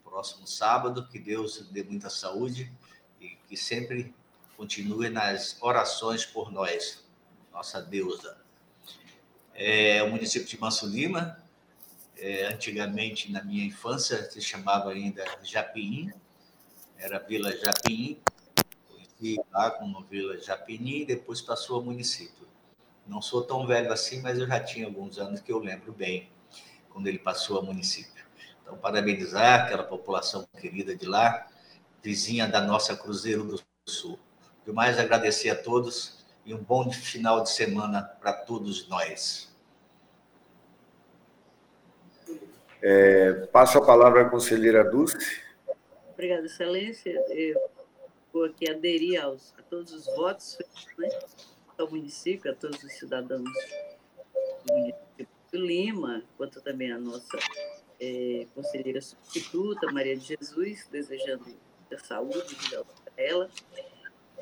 Próximo sábado, que Deus dê muita saúde e que sempre continue nas orações por nós, nossa deusa. É, o município de Manso Lima, é, antigamente, na minha infância, se chamava ainda Japim, era Vila Japim, conheci lá como Vila Japini, e depois passou a município. Não sou tão velho assim, mas eu já tinha alguns anos que eu lembro bem, quando ele passou a município. Então, parabenizar aquela população querida de lá, vizinha da nossa Cruzeiro do Sul. E mais agradecer a todos e um bom final de semana para todos nós. É, passo a palavra à conselheira Dulce. Obrigada, Excelência. Eu vou aqui aderir aos, a todos os votos, né? Ao município, a todos os cidadãos do município de Lima, quanto também a nossa é, conselheira substituta, Maria de Jesus, desejando muita saúde para ela.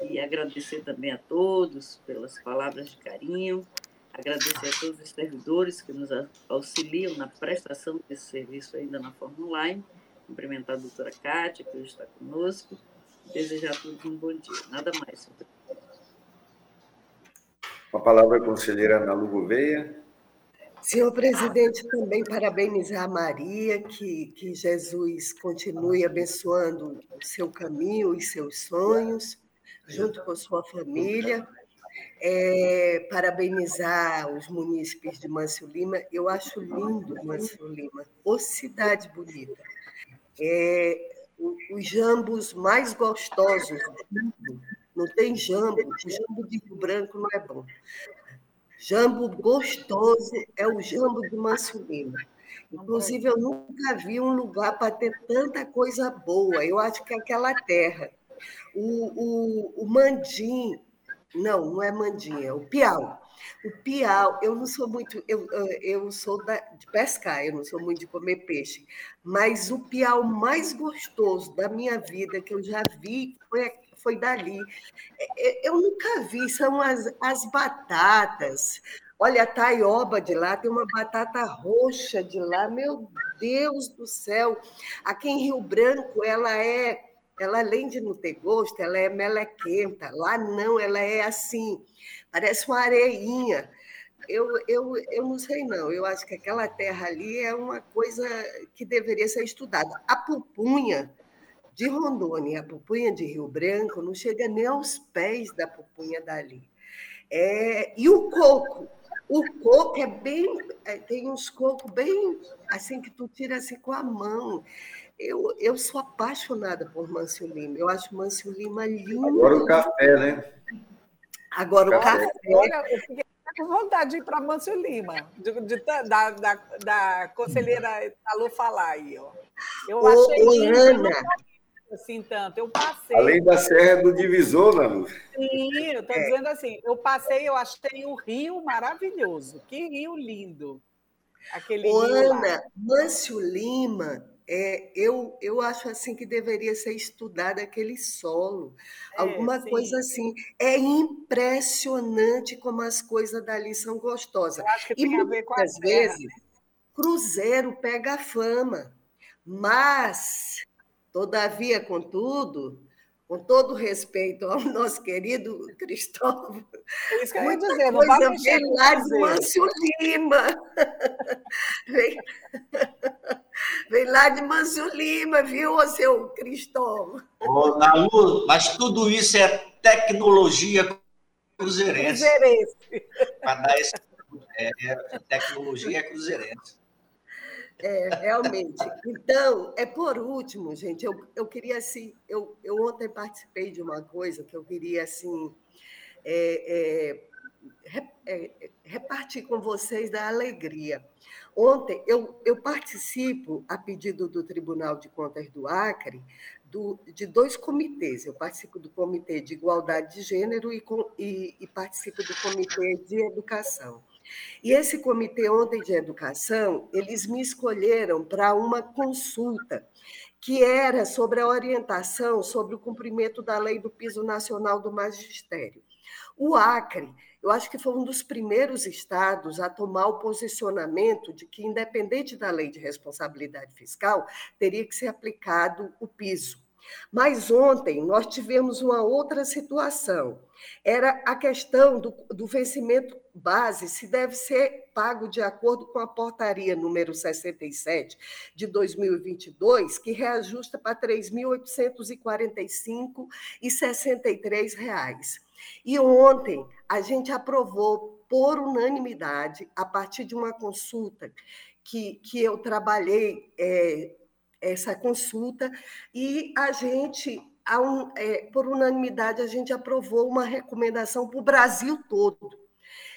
E agradecer também a todos pelas palavras de carinho, agradecer a todos os servidores que nos auxiliam na prestação desse serviço ainda na forma online, cumprimentar a doutora Kátia, que hoje está conosco, desejar a todos um bom dia. Nada mais. Com a palavra a conselheira Ana Lu Gouveia. Senhor presidente, também parabenizar a Maria, que, que Jesus continue abençoando o seu caminho e seus sonhos, junto com sua família. É, parabenizar os munícipes de Mâncio Lima. Eu acho lindo Mâncio Lima, cidade bonita. É, os jambos mais gostosos do mundo não tem jambo. Jambo de Rio Branco não é bom. Jambo gostoso é o jambo de Manso Lima. Inclusive, eu nunca vi um lugar para ter tanta coisa boa. Eu acho que é aquela terra. O, o, o mandim, não, não é mandim, é o piau. O piau, eu não sou muito, eu, eu sou da, de pescar, eu não sou muito de comer peixe, mas o piau mais gostoso da minha vida que eu já vi foi foi dali. É, é, eu nunca vi, são as, as batatas. Olha, a taioba de lá tem uma batata roxa de lá, meu Deus do céu. Aqui em Rio Branco, ela é, ela além de não ter gosto, ela é melequenta. Lá não, ela é assim, parece uma areinha. Eu, eu, eu não sei, não. Eu acho que aquela terra ali é uma coisa que deveria ser estudada. A pupunha, de Rondônia a pupunha de Rio Branco não chega nem aos pés da pupunha dali. É, e o coco, o coco é bem, é, tem uns cocos bem assim que tu tira assim com a mão. Eu, eu sou apaixonada por Mâncio Lima. Eu acho Mâncio Lima lindo. Agora o café, né? Agora o café. Agora, eu fiquei com vontade de ir para Mâncio Lima, de, de, da, da, da conselheira Alô falar aí. Ó. Eu achei Ô, Ana, assim tanto. Eu passei. Além da Serra do Divisor, Nalu. Sim, eu estou é. dizendo assim, eu passei, eu achei o rio maravilhoso. Que rio lindo. Aquele Ô, rio Ana, lá. Mâncio Lima, é, eu, eu acho assim que deveria ser estudado aquele solo, É, alguma sim. coisa assim. É impressionante como as coisas dali são gostosas. Eu acho que E tem a ver com a terra. vezes, cruzeiro pega fama, mas, todavia, contudo, com todo respeito ao nosso querido Cristóvão, É isso que muita dizer, não vai coisa vem lá de. Mâncio Lima. Vem, vem lá de Mâncio Lima, viu, seu Cristóvão? Ô, Nalu, mas tudo isso é tecnologia cruzeirense. Cruzeirense. Para dar esse. É, é, tecnologia é cruzeirense. É, realmente. Então, é por último, gente, eu, eu queria assim, eu, eu ontem participei de uma coisa que eu queria assim é, é, é, repartir com vocês da alegria. Ontem eu, eu participo, a pedido do Tribunal de Contas do Acre, do- de dois comitês. Eu participo do Comitê de Igualdade de Gênero e, com- e- e participo do Comitê de Educação. E esse comitê ontem de educação, eles me escolheram para uma consulta que era sobre a orientação sobre o cumprimento da lei do piso nacional do magistério. O Acre, eu acho que foi um dos primeiros estados a tomar o posicionamento de que, independente da lei de responsabilidade fiscal, teria que ser aplicado o piso. Mas ontem nós tivemos uma outra situação. Era a questão do, do vencimento base, se deve ser pago de acordo com a portaria número 67 de 2022, que reajusta para 3.845,63 reais. E ontem a gente aprovou por unanimidade, a partir de uma consulta que, que eu trabalhei é, essa consulta, e a gente, um, é, por unanimidade, a gente aprovou uma recomendação para o Brasil todo.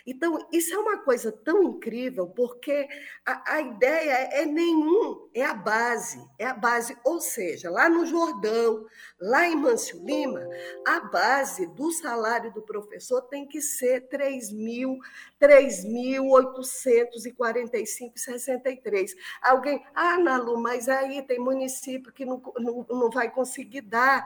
Então, isso é uma coisa tão incrível, porque a, a, ideia é nenhum, é a base, é a base. Ou seja, lá no Jordão, lá em Mâncio Lima, a base do salário do professor tem que ser 3.845,63. Alguém, ah, Nalu, mas aí tem município que não, não, não vai conseguir dar.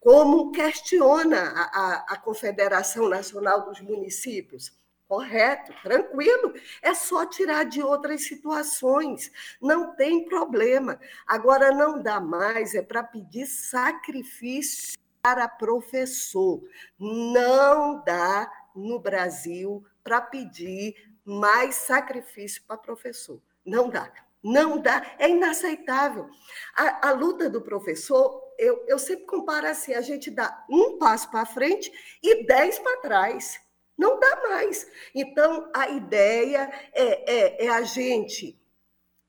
Como questiona a, a, a Confederação Nacional dos Municípios? Correto, tranquilo. É só tirar de outras situações. Não tem problema. Agora, não dá mais, é para pedir sacrifício para professor. Não dá no Brasil para pedir mais sacrifício para professor. Não dá. Não dá, é inaceitável. A, a luta do professor, eu, eu sempre comparo assim: a gente dá um passo para frente e dez para trás. Não dá mais. Então, a ideia é, é, é, a gente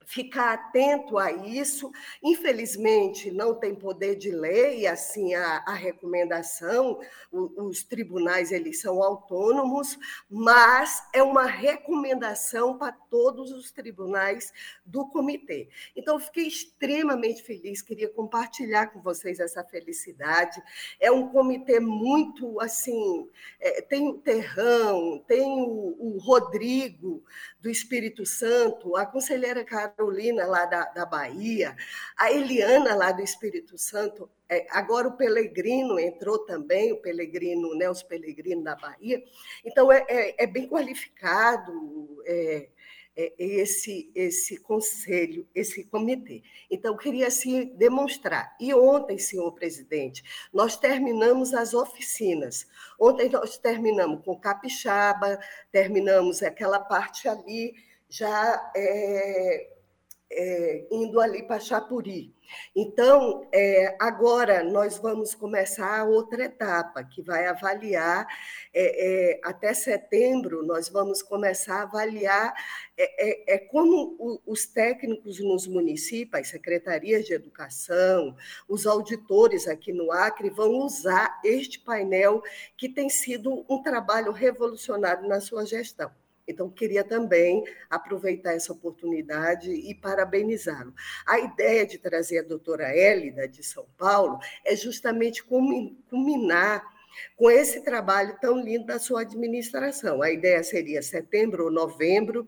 ficar atento a isso. Infelizmente, não tem poder de lei, assim, a, a recomendação, o, os tribunais, eles são autônomos, mas é uma recomendação para todos os tribunais do comitê. Então, fiquei extremamente feliz, queria compartilhar com vocês essa felicidade. É um comitê muito, assim, é, tem o Terrão, tem o, o Rodrigo, do Espírito Santo, a conselheira Carolina, lá da, da Bahia, a Eliana, lá do Espírito Santo, é, agora o Pelegrino entrou também, o Pelegrino, né, os Pelegrino da Bahia. Então, é, é, é bem qualificado é, esse, esse conselho, esse comitê. Então, queria assim, demonstrar. E ontem, senhor presidente, nós terminamos as oficinas. Ontem nós terminamos com capixaba, terminamos aquela parte ali, já é, é, indo ali para Chapuri. Então, é, agora nós vamos começar outra etapa, que vai avaliar, é, é até setembro, nós vamos começar a avaliar é, é, é como o, os técnicos nos municípios, as secretarias de educação, os auditores aqui no Acre vão usar este painel, que tem sido um trabalho revolucionário na sua gestão. Então, queria também aproveitar essa oportunidade e parabenizá-lo. A ideia de trazer a doutora Hélida, de São Paulo, é justamente culminar com esse trabalho tão lindo da sua administração. A ideia seria setembro ou novembro,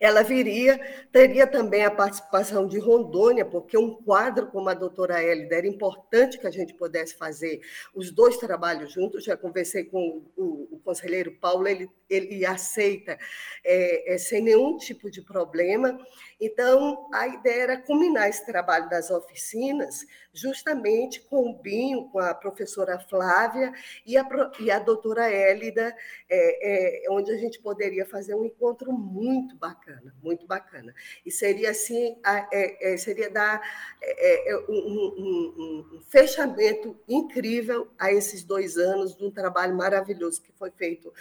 ela viria, teria também a participação de Rondônia, porque um quadro como a doutora Hélida era importante que a gente pudesse fazer os dois trabalhos juntos. Já conversei com o, o conselheiro Paulo, ele, ele aceita é, é, sem nenhum tipo de problema. Então, a ideia era combinar esse trabalho das oficinas justamente com o Binho, com a professora Flávia e a, e a doutora Hélida, é, é, onde a gente poderia fazer um encontro muito bacana, muito bacana. E seria assim, é, é, seria dar é, é, um, um, um, fechamento incrível a esses dois anos de um trabalho maravilhoso que foi feito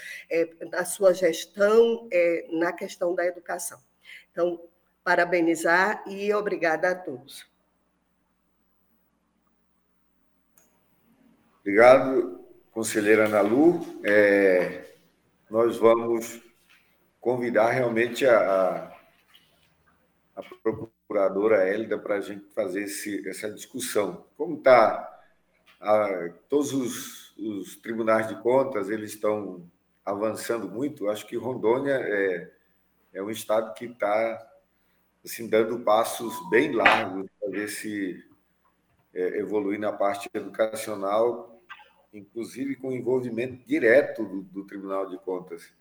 na sua gestão, na questão da educação. Então, parabenizar e obrigada a todos. Obrigado, conselheira Ana Lu. É, nós vamos convidar realmente a, a procuradora Hélida para a gente fazer esse, essa discussão. Como está todos os, os, tribunais de contas, eles estão avançando muito. Acho que Rondônia é, é um estado que está assim, dando passos bem largos para ver se é, evoluir na parte educacional inclusive com envolvimento direto do, do Tribunal de Contas.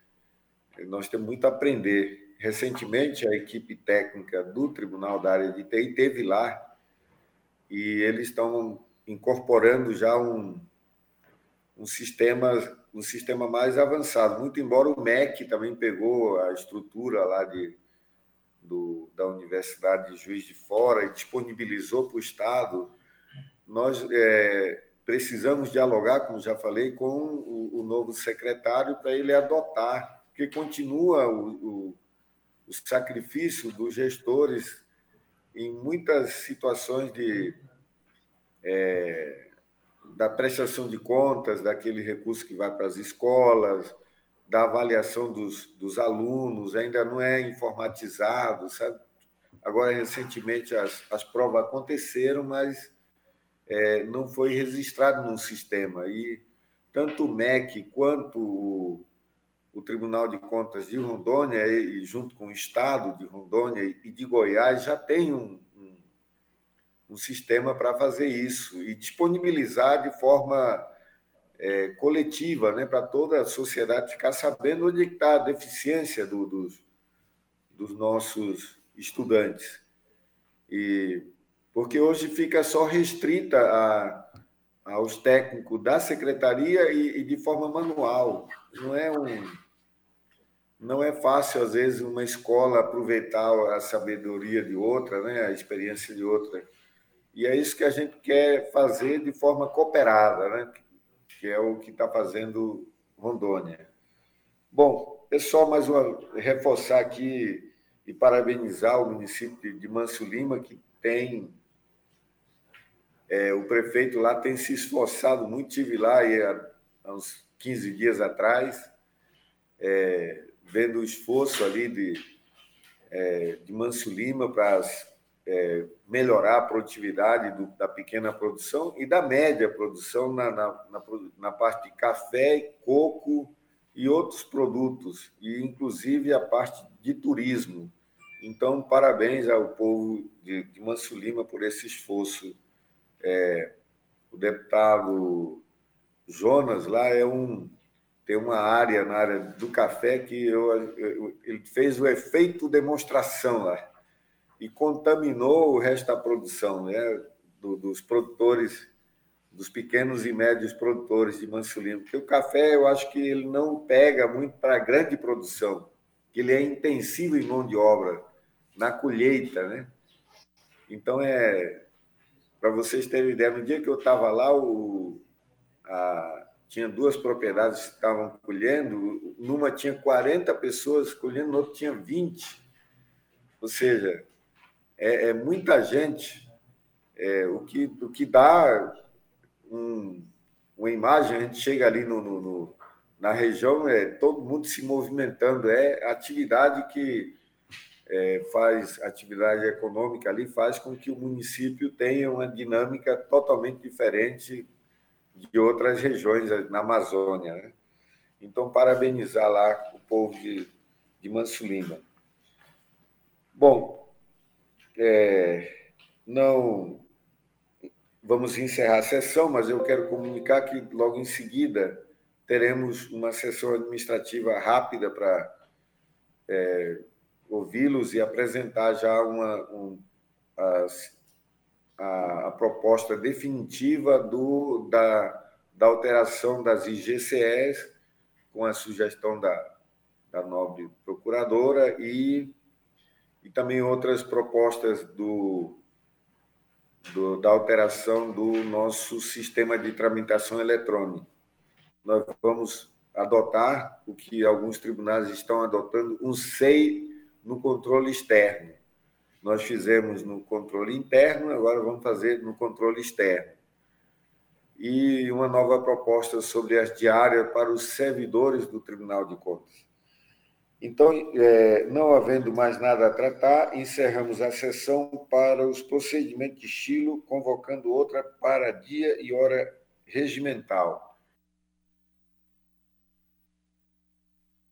Nós temos muito a aprender. Recentemente, a equipe técnica do Tribunal da área de TI teve lá e eles estão incorporando já um, um sistema um sistema mais avançado. Muito embora o MEC também pegou a estrutura lá de, do, da Universidade de Juiz de Fora e disponibilizou para o Estado, nós é, precisamos dialogar, como já falei, com o, o novo secretário para ele adotar, porque continua o, o, o sacrifício dos gestores em muitas situações de é, da prestação de contas daquele recurso que vai para as escolas, da avaliação dos, dos alunos, ainda não é informatizado, sabe? Agora, recentemente, as, as provas aconteceram, mas é, não foi registrado num sistema. E tanto o MEC quanto o, o Tribunal de Contas de Rondônia, e, junto com o Estado de Rondônia e de Goiás, já tem um, um, um sistema para fazer isso e disponibilizar de forma é, coletiva, né, para toda a sociedade ficar sabendo onde está a deficiência do, dos, dos nossos estudantes. E porque hoje fica só restrita a, aos técnicos da secretaria e, e, de forma manual. Não é um, não é fácil às vezes uma escola aproveitar a sabedoria de outra, né, a experiência de outra. E é isso que a gente quer fazer de forma cooperada, né, que é o que está fazendo Rondônia. Bom, é só mais uma reforçar aqui e parabenizar o município de Manso Lima que tem é, o prefeito lá tem se esforçado muito, estive lá há, há uns 15 dias atrás, é, vendo o esforço ali de, é, de Manso Lima para é, melhorar a produtividade do, da pequena produção e da média produção na, na, na, na parte de café, coco e outros produtos, e inclusive a parte de turismo. Então, parabéns ao povo de, de Manso Lima por esse esforço é, o deputado Jonas lá é um tem uma área na área do café que eu, eu, ele fez o efeito demonstração lá e contaminou o resto da produção, né, do, dos produtores, dos pequenos e médios produtores de Mansulino, porque o café eu acho que ele não pega muito para a grande produção, que ele é intensivo em mão de obra, na colheita, né? Então, é para vocês terem ideia, no dia que eu estava lá, o, a, tinha duas propriedades que estavam colhendo, numa tinha 40 pessoas colhendo, no outro tinha 20. Ou seja, é, é muita gente, é, o, que, o que dá um, uma imagem, a gente chega ali no, no, no, na região, é todo mundo se movimentando, é atividade que é, faz atividade econômica ali, faz com que o município tenha uma dinâmica totalmente diferente de outras regiões na Amazônia. Né? Então, parabenizar lá o povo de, de Manso Lima. Bom, é, não vamos encerrar a sessão, mas eu quero comunicar que logo em seguida teremos uma sessão administrativa rápida para é, ouvi-los e apresentar já uma, um, a, a, proposta definitiva do, da, da alteração das IGCS, com a sugestão da, da nobre procuradora e, e também outras propostas do, do, da alteração do nosso sistema de tramitação eletrônica. Nós vamos adotar o que alguns tribunais estão adotando, um SEI no controle externo. Nós fizemos no controle interno, agora vamos fazer no controle externo. E uma nova proposta sobre as diárias para os servidores do Tribunal de Contas. Então, é, não havendo mais nada a tratar, encerramos a sessão para os procedimentos de estilo, convocando outra para dia e hora regimental.